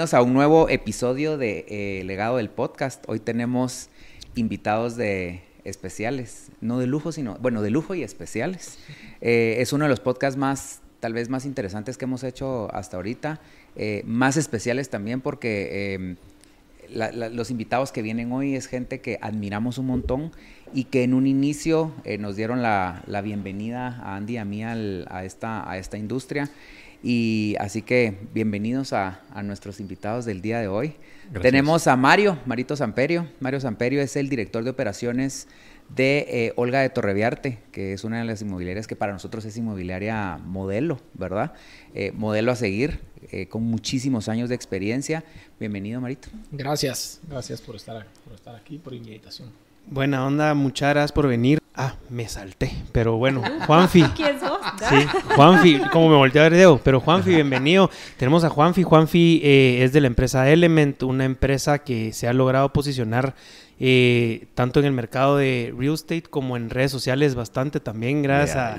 Bienvenidos a un nuevo episodio de eh, Legado del Podcast. Hoy tenemos invitados de especiales, no de lujo, sino, bueno, de lujo y especiales. Eh, es uno de los podcasts más, tal vez más interesantes que hemos hecho hasta ahorita, eh, más especiales también porque em, los invitados que vienen hoy es gente que admiramos un montón y que en un inicio nos dieron la, bienvenida a Andy y a mí a, esta, a esta industria. Y así que bienvenidos a, nuestros invitados del día de hoy. Tenemos a Mario, Marito Samperio. Mario Samperio es el director de operaciones de eh, Olga de Torreviarte, que es una de las inmobiliarias que para nosotros es inmobiliaria modelo, ¿verdad? Eh, modelo a seguir, eh, con muchísimos años de experiencia. Bienvenido, Marito. Gracias, gracias por estar, por estar aquí, por invitación. Buena onda, muchas gracias por venir. Ah, me salté, pero bueno, Juanfi. ¿Quién sos? Sí, Juanfi, como me volteé a ver Deo, pero Juanfi, bienvenido. Tenemos a Juanfi. Juanfi eh, es de la empresa Element, una empresa que se ha logrado posicionar eh, tanto en el mercado de real estate como en redes sociales bastante también, gracias a,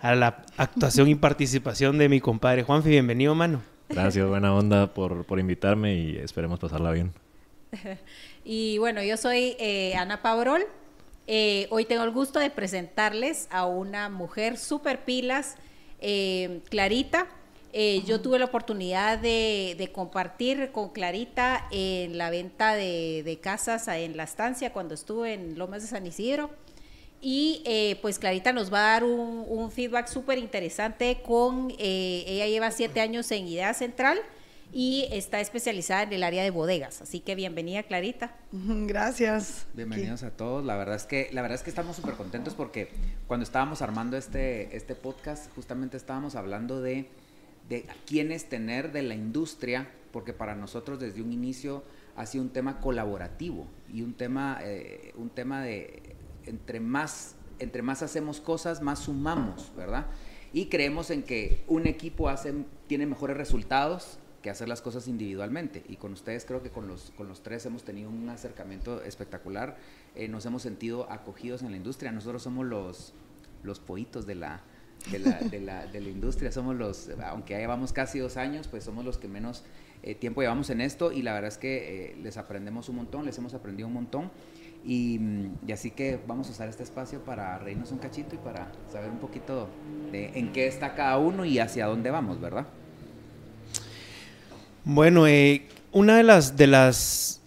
a, la actuación y participación de mi compadre Juanfi. Bienvenido, mano. Gracias, buena onda por, por invitarme y esperemos pasarla bien. Y bueno, yo soy eh, Ana Pabrol. Eh, hoy tengo el gusto de presentarles a una mujer súper pilas, eh, Clarita. yo tuve la oportunidad de, compartir con Clarita en la venta de, casas en la estancia cuando estuve en Lomas de San Isidro. Y pues Clarita nos va a dar un, un feedback súper interesante con, ella lleva siete años en Idea Central y está especializada en el área de bodegas. Así que bienvenida, Clarita. Gracias. Bienvenidos a todos. La verdad es que, la verdad es que estamos súper contentos porque cuando estábamos armando este, este podcast, justamente estábamos hablando de, de quiénes tener de la industria, porque para nosotros desde un inicio ha sido un tema colaborativo y un tema, eh, un tema de entre más, entre más hacemos cosas, más sumamos, ¿verdad? Y creemos en que un equipo hace, tiene mejores resultados que hacer las cosas individualmente. Y con ustedes creo que con los, con los tres hemos tenido un acercamiento espectacular. Eh, nos hemos sentido acogidos en la industria. Nosotros somos los, los poitos de la, de la, de, la, de la, industria. Somos los, aunque ya llevamos casi dos años, pues somos los que menos eh, tiempo llevamos en esto y la verdad es que eh, les aprendemos un montón, les hemos aprendido un montón. Y, y, así que vamos a usar este espacio para reírnos un cachito y para saber un poquito de en qué está cada uno y hacia dónde vamos, ¿verdad? Bueno, eh, una de las, de las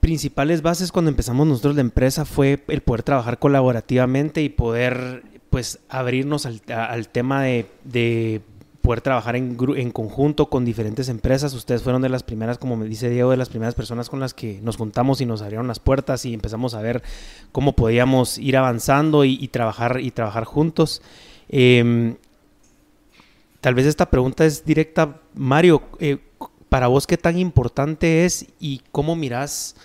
principales bases cuando empezamos nosotros la empresa fue el poder trabajar colaborativamente y poder pues abrirnos al, tema de, poder trabajar en, en, conjunto con diferentes empresas. Ustedes fueron de las primeras, como me dice Diego, de las primeras personas con las que nos juntamos y nos abrieron las puertas y empezamos a ver cómo podíamos ir avanzando y, trabajar y trabajar juntos. Em, tal vez esta pregunta es directa, Mario. Eh, para vos, ¿qué tan importante es y cómo mirás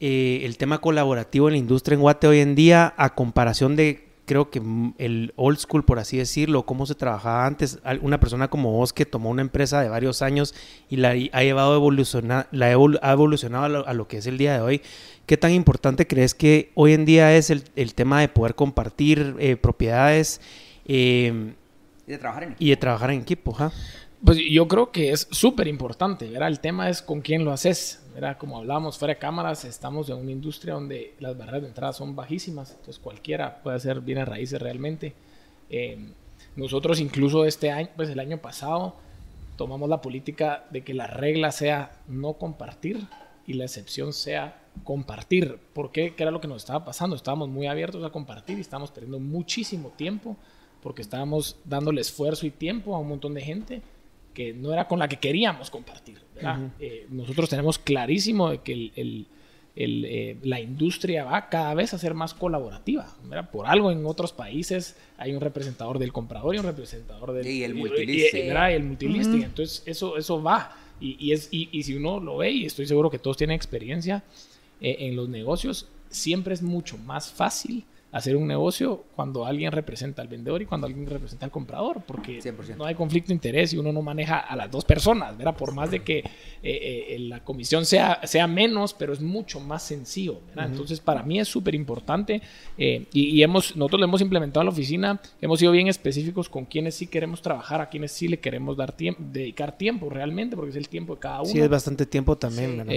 eh, el tema colaborativo en la industria en Guate hoy en día a comparación de, creo que el old school, por así decirlo, cómo se trabajaba antes? Una persona como vos que tomó una empresa de varios años y la ha llevado a evolucionar, la ha evolucionado a lo, que es el día de hoy. ¿Qué tan importante crees que hoy en día es el, tema de poder compartir eh, propiedades? Eh, y de trabajar en equipo. Y de trabajar en equipo, pues yo creo que es súper importante, ¿verdad? El tema es con quién lo haces, ¿verdad? Como hablábamos fuera de cámaras, estamos en una industria donde las barreras de entrada son bajísimas, entonces cualquiera puede hacer bienes raíces realmente. Eh, nosotros incluso este año, pues el año pasado, tomamos la política de que la regla sea no compartir y la excepción sea compartir. ¿Por qué? ¿Qué era lo que nos estaba pasando? Estábamos muy abiertos a compartir y estábamos perdiendo muchísimo tiempo porque estábamos dándole esfuerzo y tiempo a un montón de gente que no era con la que queríamos compartir. Eh, nosotros tenemos clarísimo de que el, el, eh, la industria va cada vez a ser más colaborativa. Por algo en otros países hay un representador del comprador y un representador del... Y el multilisting. Y, el multilisting. Entonces eso, eso va. Y, y es, y, si uno lo ve, y estoy seguro que todos tienen experiencia eh, en los negocios, siempre es mucho más fácil hacer un negocio cuando alguien representa al vendedor y cuando alguien representa al comprador, porque 100%. no hay conflicto de interés y uno no maneja a las dos personas, ¿verdad? Por más de que eh, eh, la comisión sea, sea menos, pero es mucho más sencillo, ¿verdad? Entonces, para mí es súper importante eh, y, y hemos, nosotros lo hemos implementado en la oficina, hemos sido bien específicos con quienes sí queremos trabajar, a quienes sí le queremos dar tiempo, dedicar tiempo realmente, porque es el tiempo de cada uno. Sí, es bastante tiempo también, ¿verdad?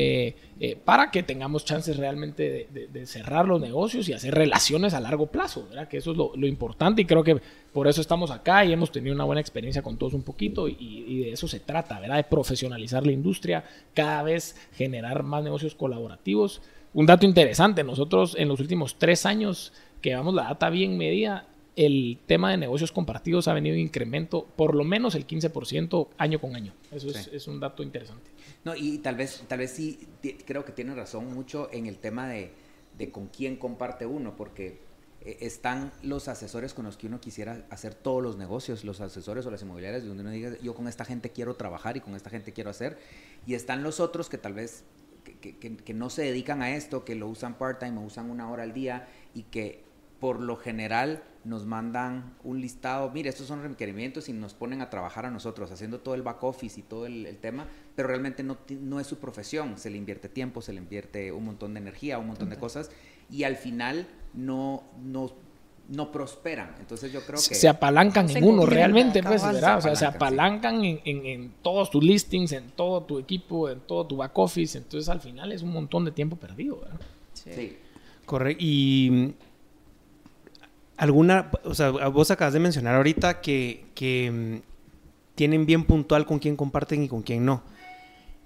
Para que tengamos chances realmente de, de- de cerrar los negocios y hacer relaciones a largo plazo, ¿verdad? Que eso es lo, lo importante y creo que por eso estamos acá y hemos tenido una buena experiencia con todos un poquito y, y de eso se trata, ¿verdad? De profesionalizar la industria, cada vez generar más negocios colaborativos. Un dato interesante, nosotros en los últimos tres años que llevamos la data bien medida, el tema de negocios compartidos ha venido en incremento por lo menos el 15% año con año. Eso es, Sí. es un dato interesante. No, y tal vez, tal vez sí, creo que tiene razón mucho en el tema de, de con quién comparte uno, porque están los asesores con los que uno quisiera hacer todos los negocios, los asesores o las inmobiliarias, donde uno diga, yo con esta gente quiero trabajar y con esta gente quiero hacer, y están los otros que tal vez que, que- que- que no se dedican a esto, que lo usan part-time o usan una hora al día y que por lo general nos mandan un listado, mire, estos son requerimientos y nos ponen a trabajar a nosotros, haciendo todo el back office y todo el, el tema, pero realmente no, no es su profesión, se le invierte tiempo, se le invierte un montón de energía, un montón de cosas, y al final no, no, no prosperan. Entonces yo creo que... se apalancan Se en uno realmente, pues. ¿verdad? O sea, se apalancan en, en- en todos tus listings, en todo tu equipo, en todo tu back office. Entonces, al final es un montón de tiempo perdido, ¿verdad? sí. Correcto. Y mm, alguna, o sea, vos acabas de mencionar ahorita que, que mm, tienen bien puntual con quién comparten y con quién no.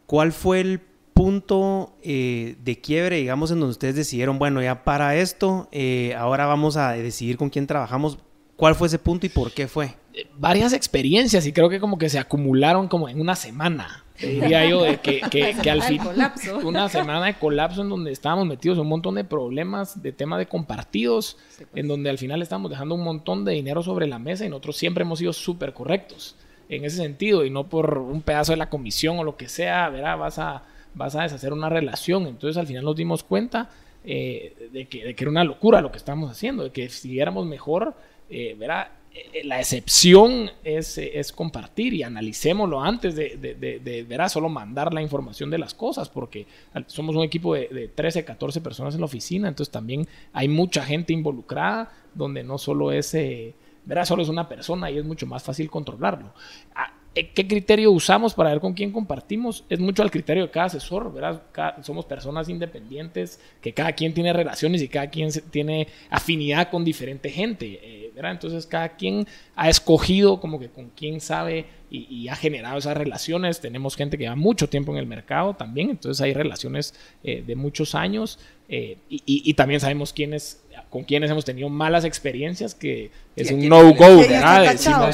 ¿Cuál fue el punto eh, de quiebre, digamos, en donde ustedes decidieron, bueno, ya para esto, eh, ahora vamos a decidir con quién trabajamos? ¿Cuál fue ese punto y por qué fue? Eh, Varias experiencias y creo que como que se acumularon como en una semana, diría yo, de que, que, que al fin... colapso. Una semana de colapso en donde estábamos metidos en un montón de problemas de tema de compartidos, Sí, pues. en donde al final estábamos dejando un montón de dinero sobre la mesa y nosotros siempre hemos sido súper correctos en ese sentido y no por un pedazo de la comisión o lo que sea, ¿verdad? Vas a, vas a deshacer una relación. Entonces al final nos dimos cuenta eh, de, que, era una locura lo que estábamos haciendo, de que si siguiéramos mejor, eh, ¿verdad? Eh, La excepción es, eh, compartir y analicémoslo antes de, ¿verdad? solo mandar la información de las cosas, porque somos un equipo de, de 13, 14 personas en la oficina, entonces también hay mucha gente involucrada, donde no solo es, eh, ¿verdad? solo es una persona y es mucho más fácil controlarlo. Ah, eh, ¿Qué criterio usamos para ver con quién compartimos? Es mucho al criterio de cada asesor, ¿verdad? Cada- somos personas independientes, que cada quien tiene relaciones y cada quien tiene afinidad con diferente gente, eh, ¿verdad? Entonces cada quien ha escogido como que con quién sabe y, y ha generado esas relaciones. Tenemos gente que lleva mucho tiempo en el mercado también, entonces hay relaciones eh, de muchos años eh, y, y- y también sabemos quiénes, con quiénes hemos tenido malas experiencias, que es un no-go, ¿verdad? cachado,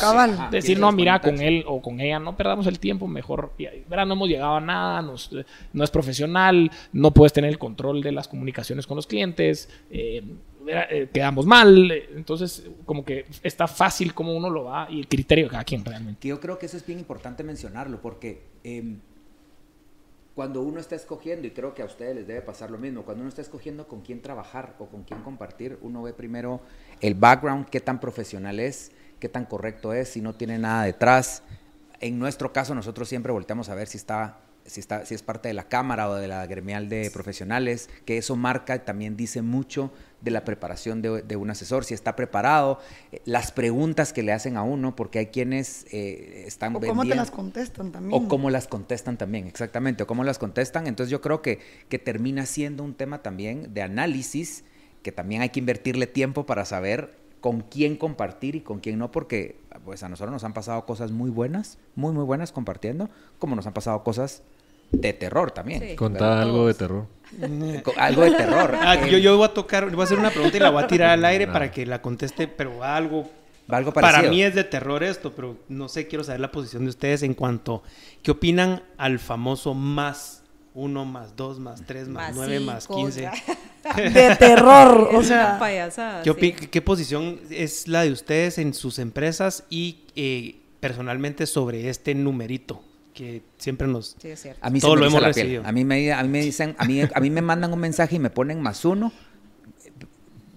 decir, tienes no, mira, con él o con ella no perdamos el tiempo, mejor, ¿verdad? No hemos llegado a nada, nos- no es profesional, no puedes tener el control de las comunicaciones con los clientes, eh. Eh, quedamos mal, eh, entonces como que está fácil como uno lo va y el criterio de cada quien realmente. Yo creo que eso es bien importante mencionarlo, porque em, cuando uno está escogiendo, y creo que a ustedes les debe pasar lo mismo, cuando uno está escogiendo con quién trabajar o con quién compartir, uno ve primero el background, qué tan profesional es, qué tan correcto es, si no tiene nada detrás. En nuestro caso, nosotros siempre volteamos a ver si está, si está, si es parte de la cámara o de la gremial de profesionales, que eso marca también dice mucho de la preparación de, de un asesor, si está preparado, eh, las preguntas que le hacen a uno, porque hay quienes eh, están O cómo te vendiendo- las contestan también. o cómo las contestan también, exactamente, o cómo las contestan. Entonces yo creo que, que termina siendo un tema también de análisis, que también hay que invertirle tiempo para saber con quién compartir y con quién no, porque pues a nosotros nos han pasado cosas muy buenas, muy, muy buenas compartiendo, como nos han pasado cosas de terror también. Sí. Contá ¿verdad? algo de terror. Algo de terror. Ah, Eh, yo, yo voy a tocar, voy a hacer una pregunta y la voy a tirar al aire Ah. para que la conteste, pero algo algo Para mí es de terror esto, pero no sé, quiero saber la posición de ustedes en cuanto, ¿qué opinan al famoso más uno, más dos, más tres, más, Más nueve, más cinco, quince? ya. De terror, o sea. payasada. ¿Qué, sí. qué posición es la de ustedes en sus empresas y eh, personalmente sobre este numerito que siempre nos... Sí, es cierto. A mí Todo lo hemos recibido. A mí me, a mí me dicen, a mí, a mí me mandan un mensaje y me ponen más uno.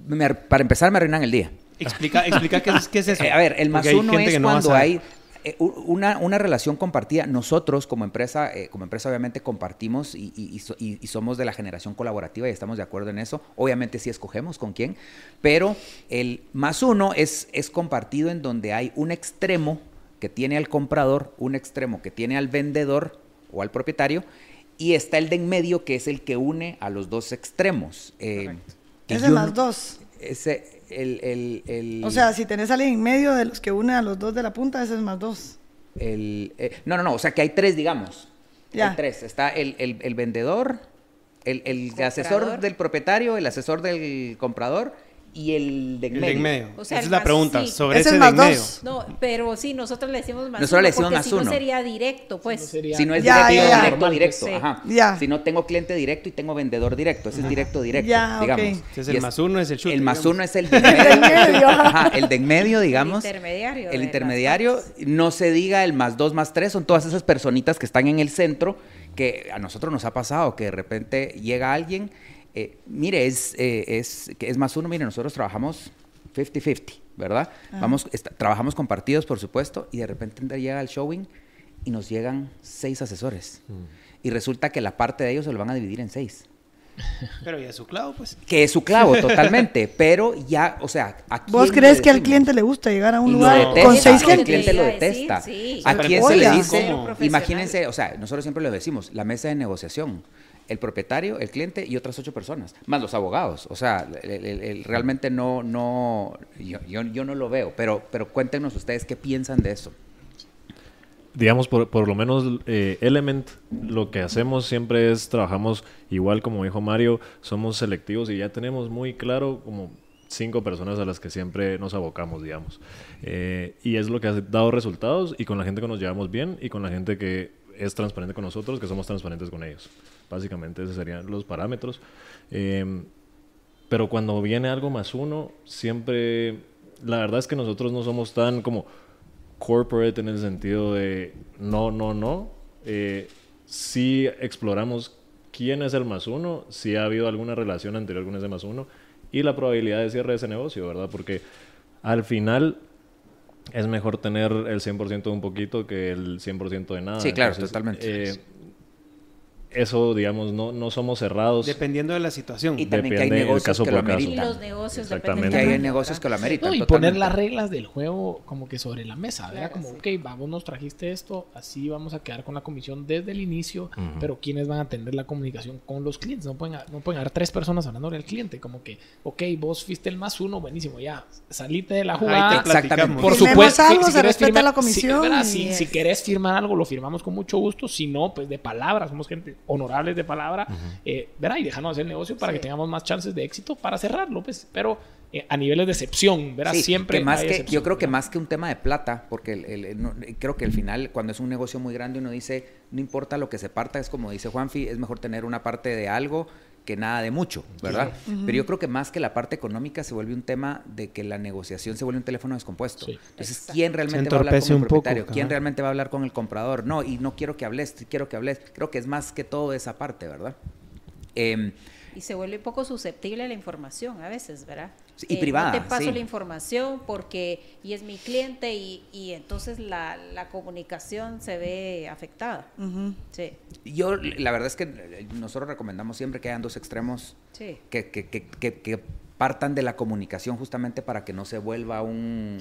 me para empezar me arruinan el día. Explica, explica qué es, qué es eso. Eh, a ver, el más Porque uno es no cuando hay eh, una, una relación compartida. Nosotros como empresa, eh, como empresa obviamente compartimos y, y- y so- y- y somos de la generación colaborativa y estamos de acuerdo en eso. Obviamente sí escogemos con quién, pero el más uno es, es compartido en donde hay un extremo que tiene al comprador, un extremo que tiene al vendedor o al propietario, y está el de en medio que es el que une a los dos extremos. eh, Ese yo más dos. Ese, el, el- el- O sea, si tenés a alguien en medio de los que une a los dos de la punta, ese es más dos. El, eh, no, no, no, o sea que hay tres, digamos. Ya. Hay tres. Está el, el- el vendedor, el, asesor del propietario, el asesor del comprador y el de en El de medio. en medio. O sea, Esa el es la pregunta. sí. Sobre Ese ese es de medio. No, pero sí, nosotros le decimos más Nosotros le decimos porque más si no uno. sería directo, pues. No sería- Si no es Ya, directo, ya, ya. directo, Normal, directo. pues, sí. ajá. Ya. Si no tengo cliente directo y tengo vendedor directo, ese es directo, directo, Ya, ok. digamos. Entonces Y el es- más uno es el shooter, El más digamos. uno es el de en medio. ajá. El de en medio, digamos. intermediario de El intermediario, no se diga el más dos, más tres, son todas esas personitas que están en el centro que a nosotros nos ha pasado que de repente llega alguien, eh, mire, es, eh, es, es más uno, mire, nosotros trabajamos 50-50, ¿verdad? Vamos, est- trabajamos compartidos, por supuesto, y de repente llega al showing y nos llegan seis asesores. Y resulta que la parte de ellos se lo van a dividir en seis. Pero ya es su clavo, pues. Que es su clavo totalmente, pero ya, o sea, ¿a ¿Vos crees que al cliente le gusta llegar a un lugar detesta, con seis el clientes? cliente lo detesta. sí. ¿A quién se le dice? Imagínense, o sea, nosotros siempre lo decimos, la mesa de negociación, el propietario, el cliente y otras ocho personas, más los abogados. O sea, el- realmente no, no, yo, yo, yo no lo veo, pero, pero cuéntenos ustedes qué piensan de eso. digamos, por, por lo menos eh, Element, lo que hacemos siempre es, trabajamos igual como dijo Mario, somos selectivos y ya tenemos muy claro como cinco personas a las que siempre nos abocamos, digamos. Eh, y es lo que ha dado resultados y con la gente que nos llevamos bien y con la gente que es transparente con nosotros, que somos transparentes con ellos. Básicamente esos serían los parámetros. Eh, pero cuando viene algo más uno, siempre, la verdad es que nosotros no somos tan como corporate en el sentido de no, no, no. Eh, sí exploramos quién es el más uno, si ha habido alguna relación anterior con ese más uno y la probabilidad de cierre de ese negocio, ¿verdad? Porque al final es mejor tener el 100% de un poquito que el 100% de nada. Sí, claro, totalmente. eh, eso, digamos, no, no somos cerrados. Dependiendo de la situación. Y también que hay Depende negocios caso que lo caso. Y ameritan. los negocios Exactamente. Que hay negocios que lo ameritan. No, y totalmente. poner las reglas del juego como que sobre la mesa. Claro, como, sí. ok, vamos, nos trajiste esto, así vamos a quedar con la comisión desde el inicio, pero ¿quiénes van a tener la comunicación con los clientes? No pueden, no pueden haber tres personas hablándole al cliente, como que, ok, vos fuiste el más uno, buenísimo, ya, salite de la jugada. Exactamente. Por supuesto, algo, se respeta firmar- la comisión Si, Si- si querés firmar algo, lo firmamos con mucho gusto. Si no, pues de palabra, somos gente honorables de palabra. eh, ¿verdad? Y dejarnos hacer el negocio para Sí. que tengamos más chances de éxito para cerrarlo. Pues. Pero eh, a niveles de excepción, ¿verdad? Sí, Siempre. que más hay que, excepción, yo creo que ¿verdad? más que un tema de plata, porque el- el- el- no- creo que al final, cuando es un negocio muy grande, uno dice, no importa lo que se parta, es como dice Juanfi, es mejor tener una parte de algo que nada de mucho, ¿verdad? Pero yo creo que más que la parte económica se vuelve un tema de que la negociación se vuelve un teléfono descompuesto. Sí. Entonces, Exacto. ¿quién realmente va a hablar con el poco, propietario? ¿Quién ajá. realmente va a hablar con el comprador? No, y no quiero que hables, quiero que hables. Creo que es más que todo esa parte, ¿verdad? Em, Y se vuelve un poco susceptible a la información a veces, ¿verdad? Y privada, No te paso sí. la información porque y es mi cliente y, y entonces la, la comunicación se ve afectada. Sí, yo, la verdad es que eh, nosotros recomendamos siempre que hayan dos extremos sí. que, que- que- que- que partan de la comunicación justamente para que no se vuelva un,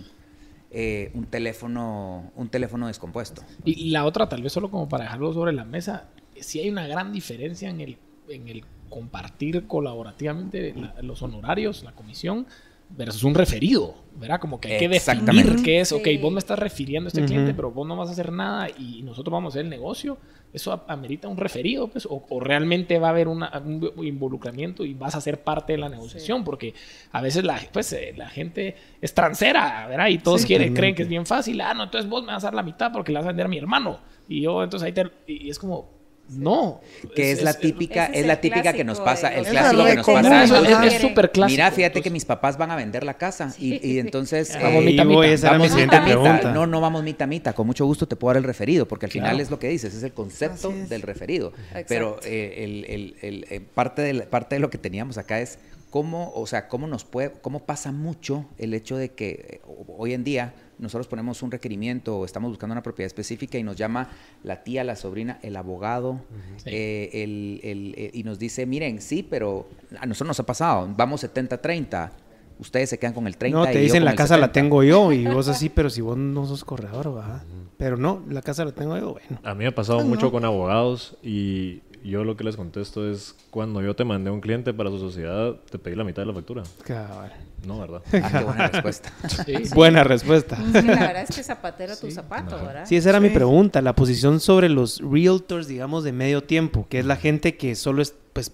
eh, un teléfono un teléfono descompuesto. Y, y la otra, tal vez solo como para dejarlo sobre la mesa, sí hay una gran diferencia en el, en el compartir colaborativamente la- los honorarios, la comisión, versus un referido, ¿verdad? Como que hay que Exactamente. definir qué es, ok, Sí. vos me estás refiriendo a este Ujú. cliente, pero vos no vas a hacer nada y nosotros vamos a hacer el negocio. Eso a- amerita un referido, pues, o, o realmente va a haber una- un involucramiento y vas a ser parte de la negociación, porque a veces la, pues, eh, la gente es transera, ¿verdad? Y todos Sí, quieren, creen que es bien fácil. Ah, no, entonces vos me vas a dar la mitad porque le vas a vender a mi hermano. Y yo, entonces ahí te... Y es como, no. Que es, la típica, es es la típica que nos pasa, el clásico que nos pasa. es- es súper clásico. Mira, fíjate que Entonces, mis papás van a vender la casa y, y entonces eh, vamos mitad, vamos siguiente mitad, mitad. pregunta. No, no vamos mitad mitad. Con mucho gusto te puedo dar el referido, porque al final Claro. es lo que dices, es el concepto del referido. Exacto. Pero eh, el, el- el- eh, parte, de la- parte de lo que teníamos acá es cómo, o sea, cómo nos puede, cómo pasa mucho el hecho de que eh, hoy en día nosotros ponemos un requerimiento o estamos buscando una propiedad específica y nos llama la tía, la sobrina, el abogado, Sí. eh, el- el- eh, y nos dice, miren, sí, pero a nosotros nos ha pasado, vamos 70-30, ustedes se quedan con el 30. No, y te dicen la casa la 70". tengo yo y vos así, pero si vos no sos corredor, va. Pero no, la casa la tengo yo, bueno. A mí me ha pasado mucho no. con abogados y yo lo que les contesto es cuando yo te mandé un cliente para su sociedad, te pedí la mitad de la factura. Cabal. No, ¿verdad? Ah, qué buena respuesta. Sí, sí. Buena respuesta. Sí, la verdad es que zapatero tu zapato, ¿verdad? Sí, esa era mi pregunta, la posición sobre los realtors, digamos, de medio tiempo, que es la gente que solo es, pues,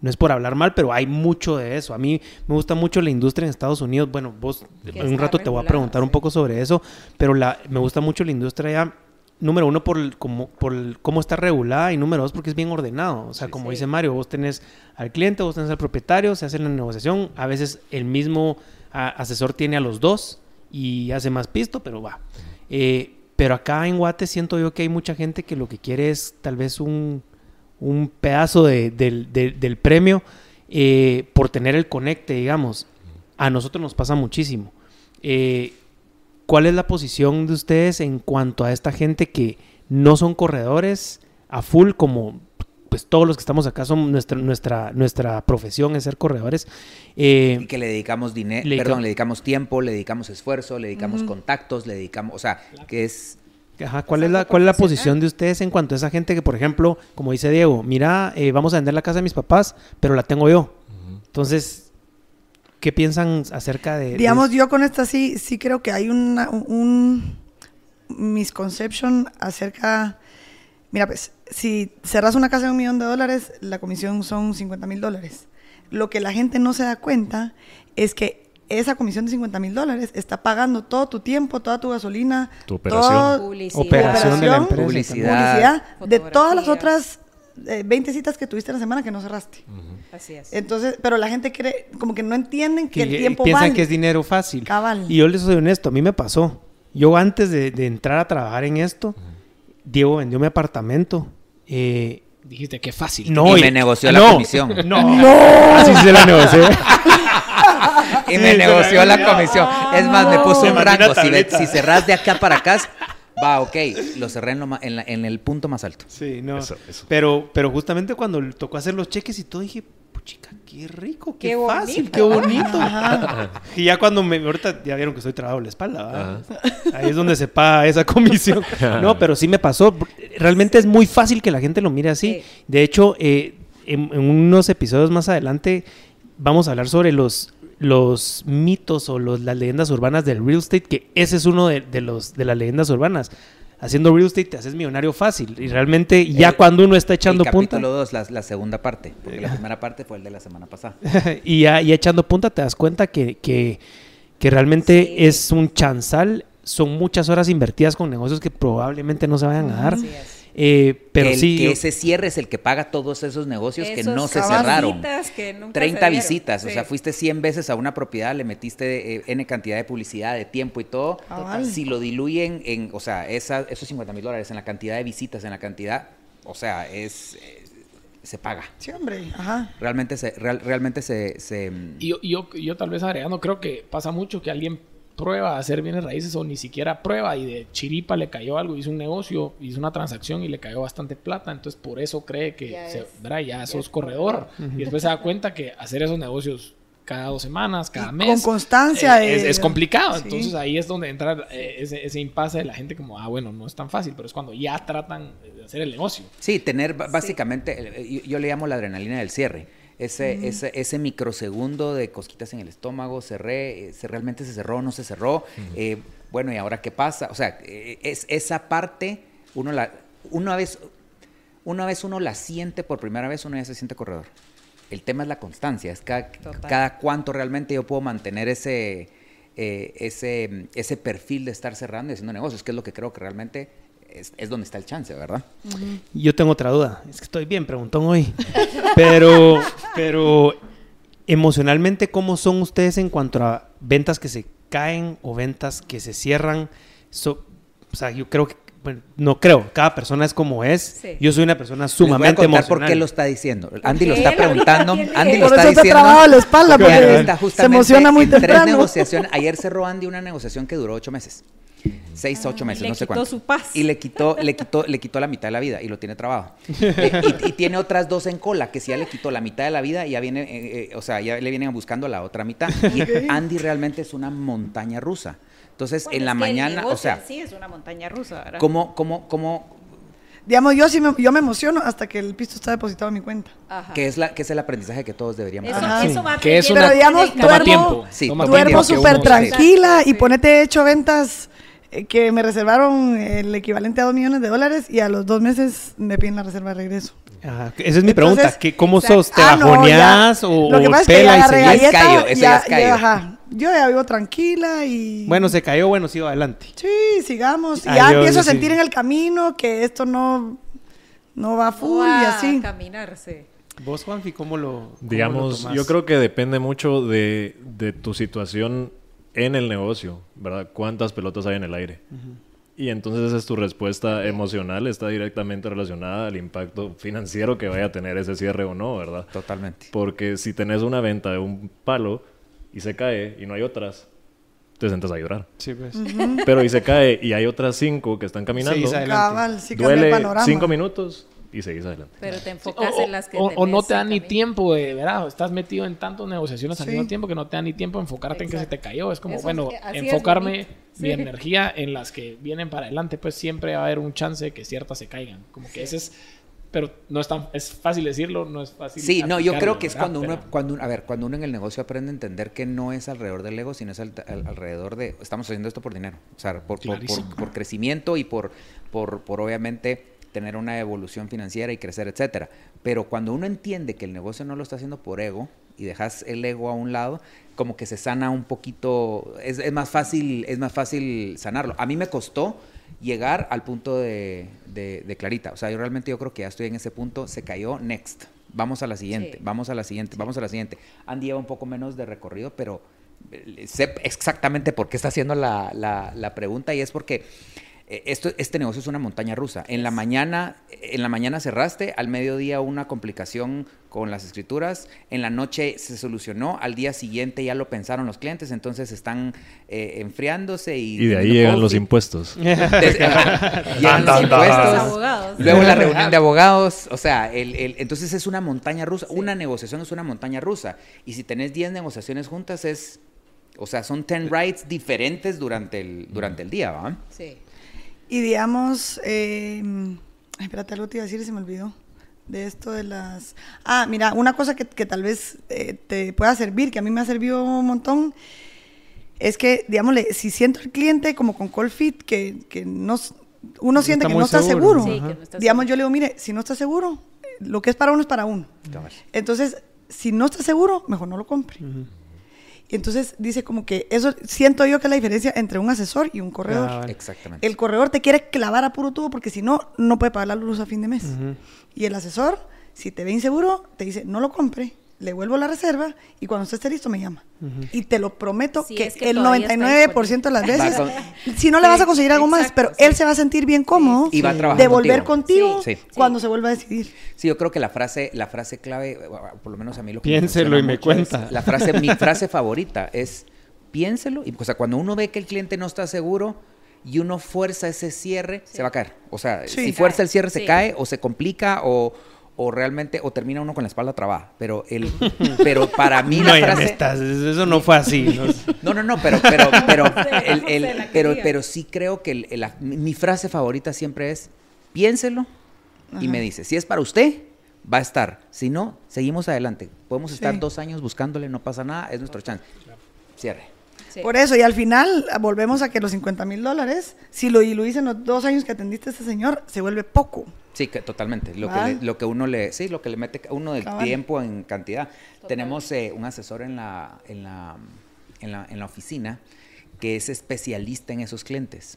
no es por hablar mal, pero hay mucho de eso. A mí me gusta mucho la industria en Estados Unidos. Bueno, vos en un rato te voy a preguntar un poco sobre eso, pero la, me gusta mucho la industria ya, número uno, por, el- como, por el- cómo está regulada y número dos, porque es bien ordenado. O sea, como Sí. dice Mario, vos tenés al cliente, vos tenés al propietario, se hace la negociación, a veces el mismo a- asesor tiene a los dos y hace más pisto, pero va. Eh, pero acá en Guate siento yo que hay mucha gente que lo que quiere es tal vez un, un pedazo de- del premio eh, por tener el conecte, digamos. A nosotros nos pasa muchísimo. Eh, ¿Cuál es la posición de ustedes en cuanto a esta gente que no son corredores a full como pues todos los que estamos acá son nuestra nuestra nuestra profesión es ser corredores Eh, Y que le dedicamos dinero, Le perdón, le dedicamos tiempo, le dedicamos esfuerzo, le dedicamos contactos, le dedicamos, o sea, que es Ajá, ¿cuál, Es la, ¿Cuál es la posición de ustedes en cuanto a esa gente que, por ejemplo, como dice Diego, mira, eh, vamos a vender la casa de mis papás, pero la tengo yo? Entonces, ¿qué piensan acerca de... Digamos, yo con esta sí, sí creo que hay una, un misconception acerca... Mira, pues, si cerras una casa de un millón de dólares, la comisión son 50 mil dólares. Lo que la gente no se da cuenta es que esa comisión de 50 mil dólares está pagando todo tu tiempo, toda tu gasolina, Tu operación. todo- Publicidad. Operación de la empresa. Publicidad. publicidad, de todas las otras eh, 20 citas que tuviste en la semana que no cerraste. Así es. Entonces, pero la gente cree, como que no entienden que, que, el tiempo piensan vale. que es dinero fácil. Cabal. Y yo les soy honesto, a mí me pasó. Yo antes de, de entrar a trabajar en esto, Diego vendió mi apartamento. eh, Dijiste que fácil. no, Y me negoció la no, comisión. No, así se la negocié. y me Sí, negoció la comisión. Es más, me puso Me un rango. Si, ve- si cerrás de acá para acá, va, ok. Lo cerré en, lo ma- en, la- en el punto más alto. Sí, no. Eso, eso. Pero, pero justamente cuando tocó hacer los cheques y todo, dije, puchica, qué rico, qué, Qué fácil, bonito. qué bonito. y ya cuando me, ahorita ya vieron que estoy trabado la espalda, ¿verdad? Ahí es donde se paga esa comisión. No, pero sí me pasó. Realmente es muy fácil que la gente lo mire así. Sí. De hecho, eh, en, en unos episodios más adelante vamos a hablar sobre los los mitos o los, las leyendas urbanas del real estate, que ese es uno de, de los, de las leyendas urbanas. Haciendo real estate te haces millonario fácil. Y realmente ya El- cuando uno está echando el punta... capítulo 2, la, la segunda parte. Porque la primera parte fue el de la semana pasada. y ya, ya echando punta te das cuenta que, que, que realmente Sí. es un chanzal. Son muchas horas invertidas con negocios que probablemente no se vayan a dar. Así es. Eh, pero el sí, que yo- ese cierre es el que paga todos esos negocios que no se cerraron. que nunca 30 se dieron. visitas, o sea, fuiste 100 veces a una propiedad, le metiste eh, N cantidad de publicidad, de tiempo y todo. Si lo diluyen en, o sea, esa- esos 50 mil dólares en la cantidad de visitas, en la cantidad, o sea, es, eh, se paga. Sí, hombre, ajá. Realmente se, real- realmente se, se- Y yo, yo, yo tal vez agregando, creo que pasa mucho que alguien prueba a hacer bienes raíces o ni siquiera prueba y de chiripa le cayó algo, hizo un negocio, hizo una transacción y le cayó bastante plata, entonces por eso cree que Ya se, es- ¿verdad? ya, ya sos es corredor. Y después se da cuenta que hacer esos negocios cada dos semanas, cada Y mes. con constancia, eh, es, es complicado. sí. Entonces ahí es donde entra eh, ese, ese impasse de la gente como, ah, bueno, no es tan fácil, pero es cuando ya tratan de hacer el negocio. Sí, tener básicamente, eh, yo, yo le llamo la adrenalina del cierre. Ese, ese, ese microsegundo de cosquitas en el estómago, cerré, eh, se, realmente se cerró, no se cerró. Eh, bueno, ¿y ahora qué pasa? O sea, eh, es, esa parte, uno la, una vez, una vez uno la siente por primera vez, uno ya se siente corredor. El tema es la constancia, es cada, Total. cada cuánto realmente yo puedo mantener ese, eh, ese, ese perfil de estar cerrando y haciendo negocios, que es lo que creo que realmente es, es donde está el chance, ¿verdad? Yo tengo otra duda. Es que estoy bien, preguntón hoy. Pero, pero emocionalmente, ¿cómo son ustedes en cuanto a ventas que se caen o ventas que se cierran? So- o sea, yo creo que bueno, no creo, cada persona es como es. Sí. Yo soy una persona Les voy a sumamente emocional. por qué lo está diciendo. Andy lo está preguntando. Andy lo Por está eso diciendo. trababa la espalda, Porque porque está se justamente emociona muy en Tres temprano. negociaciones. Ayer cerró Andy una negociación que duró ocho meses. Seis, ocho meses, no sé quitó cuánto. su paz. Y le quitó, le quitó, le quitó la mitad de la vida y lo tiene trabajo. Eh, y, y tiene otras dos en cola que si ya le quitó la mitad de la vida, ya viene, eh, eh, o sea, ya le vienen buscando la otra mitad. Y Andy realmente es una montaña rusa. Entonces, Bueno, en la que mañana, o sea, sí es una montaña rusa, ¿verdad? ¿cómo, cómo, cómo, Digamos, yo sí me, yo me emociono hasta que el pisto está depositado en mi cuenta. Ajá. qué es, la, qué es el aprendizaje que todos deberíamos Eso, tener? Ajá. eso va Que es una- Pero digamos, Toma duermo- tiempo. Sí, toma duermo que súper tranquila y Sí. ponete hecho ventas que me reservaron el equivalente a dos millones de dólares y a los dos meses me piden la reserva de regreso. Ajá, esa es mi pregunta. Entonces, ¿qué, ¿Cómo sos? ¿Te Ah, bajoneás o, Lo que o pasa es que ya pela y agarré seguís? Es callo, galleta, eso ya, ya, ajá. Yo ya vivo tranquila y... Bueno, se cayó, bueno, sigo adelante. Sí, sigamos. Y Ah, ya empiezo a sí. sentir en el camino que esto no, no va full y así. a caminarse. ¿Vos, Juanfi, cómo lo cómo lo Digamos, tomás? yo creo que depende mucho de, de tu situación en el negocio, ¿verdad? ¿Cuántas pelotas hay en el aire? Y entonces es tu respuesta emocional, está directamente relacionada al impacto financiero que vaya a tener ese cierre o no, ¿verdad? Totalmente. Porque si tenés una venta de un palo y se cae y no hay otras, te sentas a llorar. Sí, pues. Pero y se cae y hay otras cinco que están caminando, adelante. Cabal, sí cambia el duele panorama. cinco minutos y seguís adelante. Pero te O, enfocas o- en las que o- o no te da ni tiempo de, ¿verdad? Estás metido en tantas negociaciones al Sí. mismo tiempo que no te da ni tiempo de enfocarte en que se te cayó. Es como, Eso bueno, es- enfocarme mi Sí. energía en las que vienen para adelante, pues siempre va a haber un chance de que ciertas se caigan. Como que ese es, pero no es tan, es fácil decirlo, no es fácil. Sí, no, yo creo que es ¿verdad? cuando uno, Pero- cuando uno- a ver, cuando uno en el negocio aprende a entender que no es alrededor del ego, sino es al- al- alrededor de, estamos haciendo esto por dinero, o sea, por, por- por, Clarísimo. por crecimiento y por, por, por obviamente tener una evolución financiera y crecer, etcétera. Pero cuando uno entiende que el negocio no lo está haciendo por ego y dejas el ego a un lado, como que se sana un poquito, es, es más fácil, es más fácil sanarlo. A mí me costó llegar al punto de, de- de Clarita. O sea, yo realmente yo creo que ya estoy en ese punto, se cayó, next. Vamos a la siguiente, Sí. vamos a la siguiente, vamos a la siguiente. Andy lleva un poco menos de recorrido, pero eh, sé exactamente por qué está haciendo la, la- la pregunta y es porque esto, este negocio es una montaña rusa. En la mañana, en la mañana cerraste, al mediodía una complicación con las escrituras, en la noche se solucionó, al día siguiente ya lo pensaron los clientes, entonces están eh, enfriándose y... Y de ahí llegan los impuestos. Llegan los impuestos, luego la reunión de abogados, o sea, el, el- entonces es una montaña rusa, una negociación es una montaña rusa, y si tenés 10 negociaciones juntas es, o sea, son 10 rides diferentes durante el, durante el día, ¿va? Sí. Y digamos, eh, espérate, algo te iba a decir y se me olvidó. De esto de las... Ah, mira, una cosa que, que tal vez eh, te pueda servir, que a mí me ha servido un montón, es que, digámosle, si siento al cliente como con cold fit, que, que no, uno No siente está que no está seguro. seguro, Sí, que no estás digamos, yo le digo, mire, si no está seguro, lo que es para uno es para uno. Entonces, si no está seguro, mejor no lo compre. Y entonces dice como que eso siento yo que es la diferencia entre un asesor y un corredor. Cabal. Exactamente. El corredor te quiere clavar a puro tubo porque si no, no puede pagar la luz a fin de mes. Y el asesor, si te ve inseguro, te dice, no lo compre, le vuelvo la reserva y cuando usted esté listo me llama. Y te lo prometo Si que, es que el todavía está 99% de las veces, con- si no le vas a Sí, conseguir algo más, pero sí. él se va a sentir bien cómodo Y va a trabajar de volver contigo. contigo, Sí. Sí. cuando se vuelva a decidir. Sí, yo creo que la frase, la frase clave, por lo menos a mí lo que Piénselo y me cuenta. La frase, mi frase favorita es piénselo. Y, o sea, cuando uno ve que el cliente no está seguro y uno fuerza ese cierre, se va a caer. O sea, Sí. si fuerza el cierre se Sí. cae o se complica o, o realmente, o termina uno con la espalda trabada. Pero el, pero para mí No, la me frase. estás- eso no fue así. ¿no? No, no, no, pero, pero, pero, el- el- pero, pero sí creo que el- el- la- mi, frase favorita siempre es piénselo y me dice, si es para usted, va a estar. Si no, seguimos adelante. Podemos estar Sí. dos años buscándole, no pasa nada, es nuestro chance. Cierre. Sí. Por eso, y al final volvemos a que los 50 mil dólares, si lo diluís en los dos años que atendiste a este señor, se vuelve poco. Sí, que totalmente. Lo que, lo que uno le, sí, lo que le mete uno del Cabal. tiempo en cantidad. Tenemos eh, un asesor en la, en la, en la, en la oficina que es especialista en esos clientes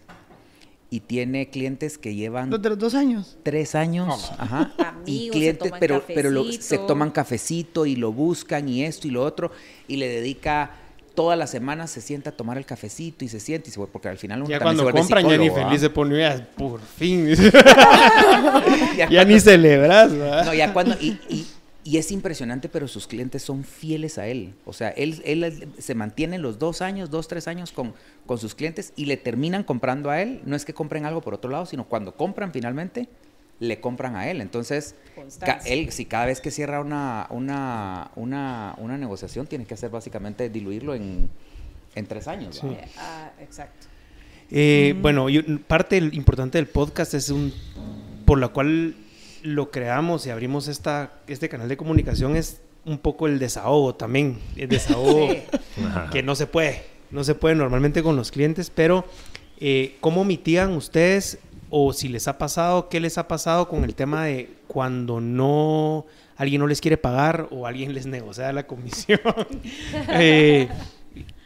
y tiene clientes que llevan Los de los dos años. tres años, ajá, y Amigos, clientes, toman pero, pero lo- se toman cafecito y lo buscan y esto y lo otro, y le dedica todas las semanas se sienta a tomar el cafecito y se siente, y se, porque al final uno Ya se cuando compran, ya ni feliz se pone, "Ya, por fin. Ya ya ni celebras, ¿verdad? No, ya cuando. Y, y- y es impresionante, pero sus clientes son fieles a él. O sea, él, él se mantiene los dos años, dos, tres años con, con sus clientes y le terminan comprando a él. No es que compren algo por otro lado, sino cuando compran finalmente, le compran a él. Entonces, ca- él, si cada vez que cierra una, una, una, una negociación, tiene que hacer básicamente diluirlo en, en tres años. ¿va? Eh, ah, exacto. Eh, Bueno, yo- parte importante del podcast es un por la cual lo creamos y abrimos esta, este canal de comunicación es un poco el desahogo también. El desahogo que no se puede. No se puede normalmente con los clientes, pero eh, ¿cómo mitigan ustedes o si les ha pasado, qué les ha pasado con el tema de cuando no alguien no les quiere pagar o alguien les negocia la comisión? Eh,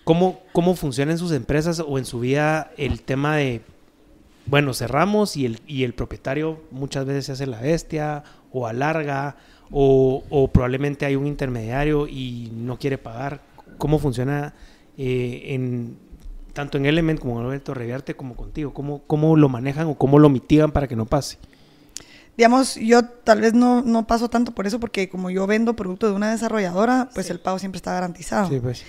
¿cómo, ¿Cómo funciona en sus empresas o en su vida el tema de, bueno, cerramos y el, y el propietario muchas veces se hace la bestia o alarga o, probablemente hay un intermediario y no quiere pagar? ¿Cómo funciona eh, en, tanto en Element como en Alberto Reviarte como contigo? ¿Cómo, ¿Cómo lo manejan o cómo lo mitigan para que no pase? Digamos, yo tal vez no, no paso tanto por eso porque como yo vendo producto de una desarrolladora, pues Sí. el pago siempre está garantizado. pues.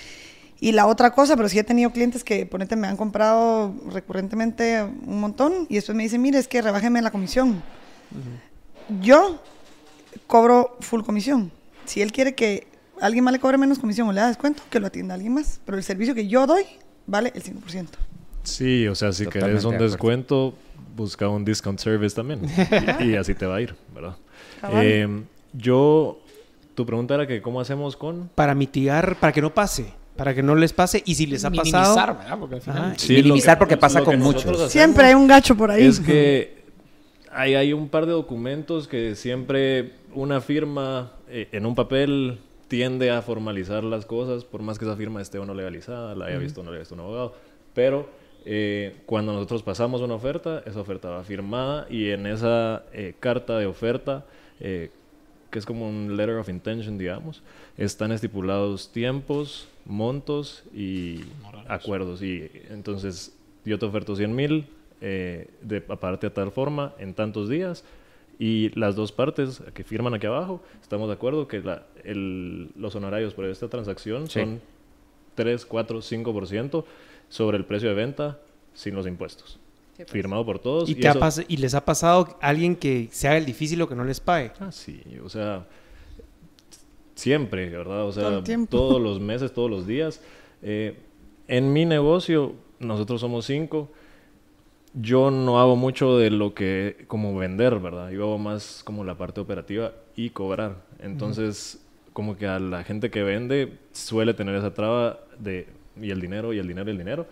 Y la otra cosa, pero sí he tenido clientes que, ponete, me han comprado recurrentemente un montón y después me dicen, mire, es que rebájeme la comisión. Yo cobro full comisión. Si él quiere que alguien más le cobre menos comisión o le da descuento, que lo atienda alguien más. Pero el servicio que yo doy vale el 5%. Sí, o sea, si Totalmente querés un descuento, busca un discount service también. y, y así te va a ir, ¿verdad? Eh, yo, tu pregunta era que cómo hacemos con... Para mitigar, para que no pase, para que no les pase y si les ha Minimizar, pasado... ¿verdad? Porque al final... Ajá. Sí, Minimizar que- porque pasa con muchos. Siempre hay un gacho por ahí. Es que hay, hay un par de documentos que siempre una firma eh, en un papel tiende a formalizar las cosas, por más que esa firma esté o no legalizada, la haya visto o no la haya visto un abogado. Pero eh, cuando nosotros pasamos una oferta, esa oferta va firmada y en esa eh, carta de oferta, eh, que es como un letter of intention, digamos, están estipulados tiempos, montos y acuerdos. Y entonces yo te oferto 100 mil eh, de aparte a tal forma en tantos días y las dos partes que firman aquí abajo estamos de acuerdo que la- el- los honorarios por esta transacción Sí. son 3, 4, 5% sobre el precio de venta sin los impuestos. Sí, pues. Firmado por todos. ¿Y, te ha eso- pas- ¿Y les ha pasado a alguien que se haga el difícil o que no les pague? Ah, sí, o sea, siempre, ¿verdad? O sea, Todo el tiempo. todos los meses, todos los días. Eh, en mi negocio, nosotros somos cinco. Yo no hago mucho de lo que, como vender, ¿verdad? Yo hago más como la parte operativa y cobrar. Entonces, como que a la gente que vende suele tener esa traba de, y el dinero, y el dinero, y el dinero.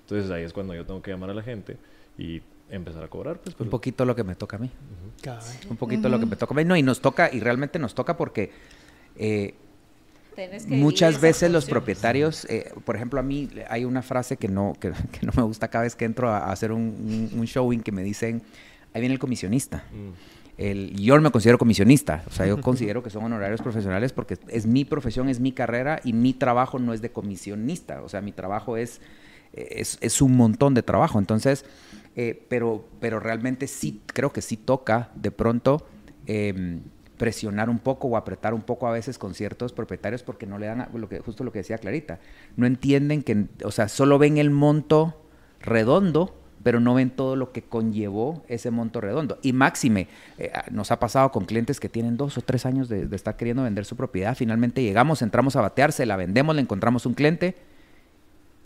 Entonces ahí es cuando yo tengo que llamar a la gente y empezar a cobrar. Pues, Un poquito lo que me toca a mí. Un poquito lo que me toca a mí. No, y nos toca, y realmente nos toca porque eh, Tenés que muchas veces los propietarios, eh, por ejemplo, a mí hay una frase que no, que, que no me gusta cada vez que entro a, a hacer un, un- un showing que me dicen, ahí viene el comisionista. Mm. El, yo no me considero comisionista, o sea, yo considero que son honorarios profesionales porque es mi profesión, es mi carrera y mi trabajo no es de comisionista, o sea, mi trabajo es, es, es un montón de trabajo, entonces, eh, pero, pero realmente sí, creo que sí toca de pronto em, presionar un poco o apretar un poco a veces con ciertos propietarios porque no le dan, a- lo que, justo lo que decía Clarita, no entienden que, o sea, solo ven el monto redondo, pero no ven todo lo que conllevó ese monto redondo. Y máxime, eh, ah, nos ha pasado con clientes que tienen dos o tres años de, de estar queriendo vender su propiedad, finalmente llegamos, entramos a batear, se la vendemos, le encontramos un cliente, ¿y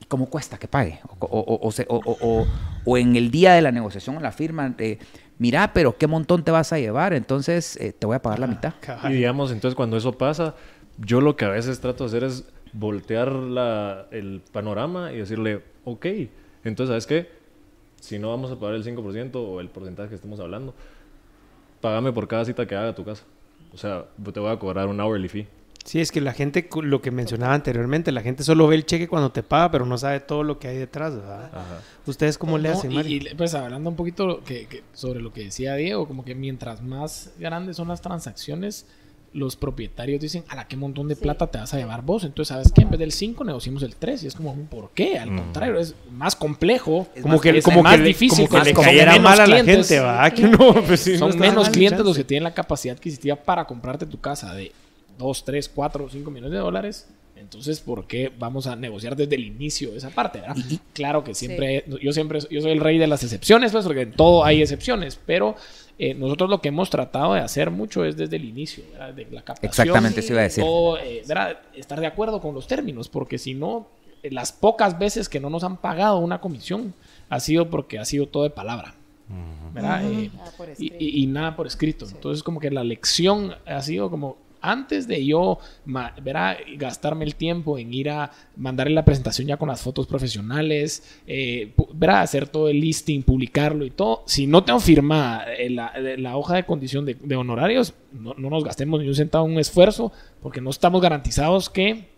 cómo cuesta que pague? O, o- o- o se- o- o- o- o en el día de la negociación o la firma, eh, mira, pero ¿qué montón te vas a llevar? Entonces eh, te voy a pagar la mitad. Y digamos, entonces cuando eso pasa, yo lo que a veces trato de hacer es voltear la- el panorama y decirle, ok, entonces, ¿sabes qué? Si no vamos a pagar el 5% o el porcentaje que estemos hablando, págame por cada cita que haga a tu casa. O sea, te voy a cobrar un hourly fee. Sí, es que la gente, lo que mencionaba anteriormente, la gente solo ve el cheque cuando te paga, pero no sabe todo lo que hay detrás, ¿verdad? Ajá. ¿Ustedes cómo le No, hacen, y- pues hablando un poquito que- que sobre lo que decía Diego, como que mientras más grandes son las transacciones, los propietarios dicen, a la qué montón de plata te vas a llevar vos. Entonces, ¿sabes qué? En vez del 5 negociamos el 3. Y es como, ¿por qué? Al contrario, es más complejo. Es como más- que es como más que difícil. como que le son cayera mal a la gente, va. Que pues, Son menos clientes chance. los que tienen la capacidad adquisitiva para comprarte tu casa de 2, 3, 4, 5 millones de dólares. Entonces, ¿por qué vamos a negociar desde el inicio esa parte? ¿verdad? Claro que siempre, yo siempre, yo soy el rey de las excepciones, pues, porque en todo hay excepciones, pero eh, nosotros lo que hemos tratado de hacer mucho es desde el inicio, ¿verdad? de la captación. Exactamente, eso iba a decir. todo, eh, ¿verdad? Estar de acuerdo con los términos, porque si no, eh, las pocas veces que no nos han pagado una comisión ha sido porque ha sido todo de palabra. ¿verdad? Eh, Nada por y, y- y nada por escrito. Entonces, como que la lección ha sido como antes de yo ¿verdad? gastarme el tiempo en ir a mandarle la presentación ya con las fotos profesionales, eh, ¿verdad? hacer todo el listing, publicarlo y todo. Si no tengo firmada eh, la, la hoja de condición de, de honorarios, no, no nos gastemos ni un centavo en un esfuerzo porque no estamos garantizados que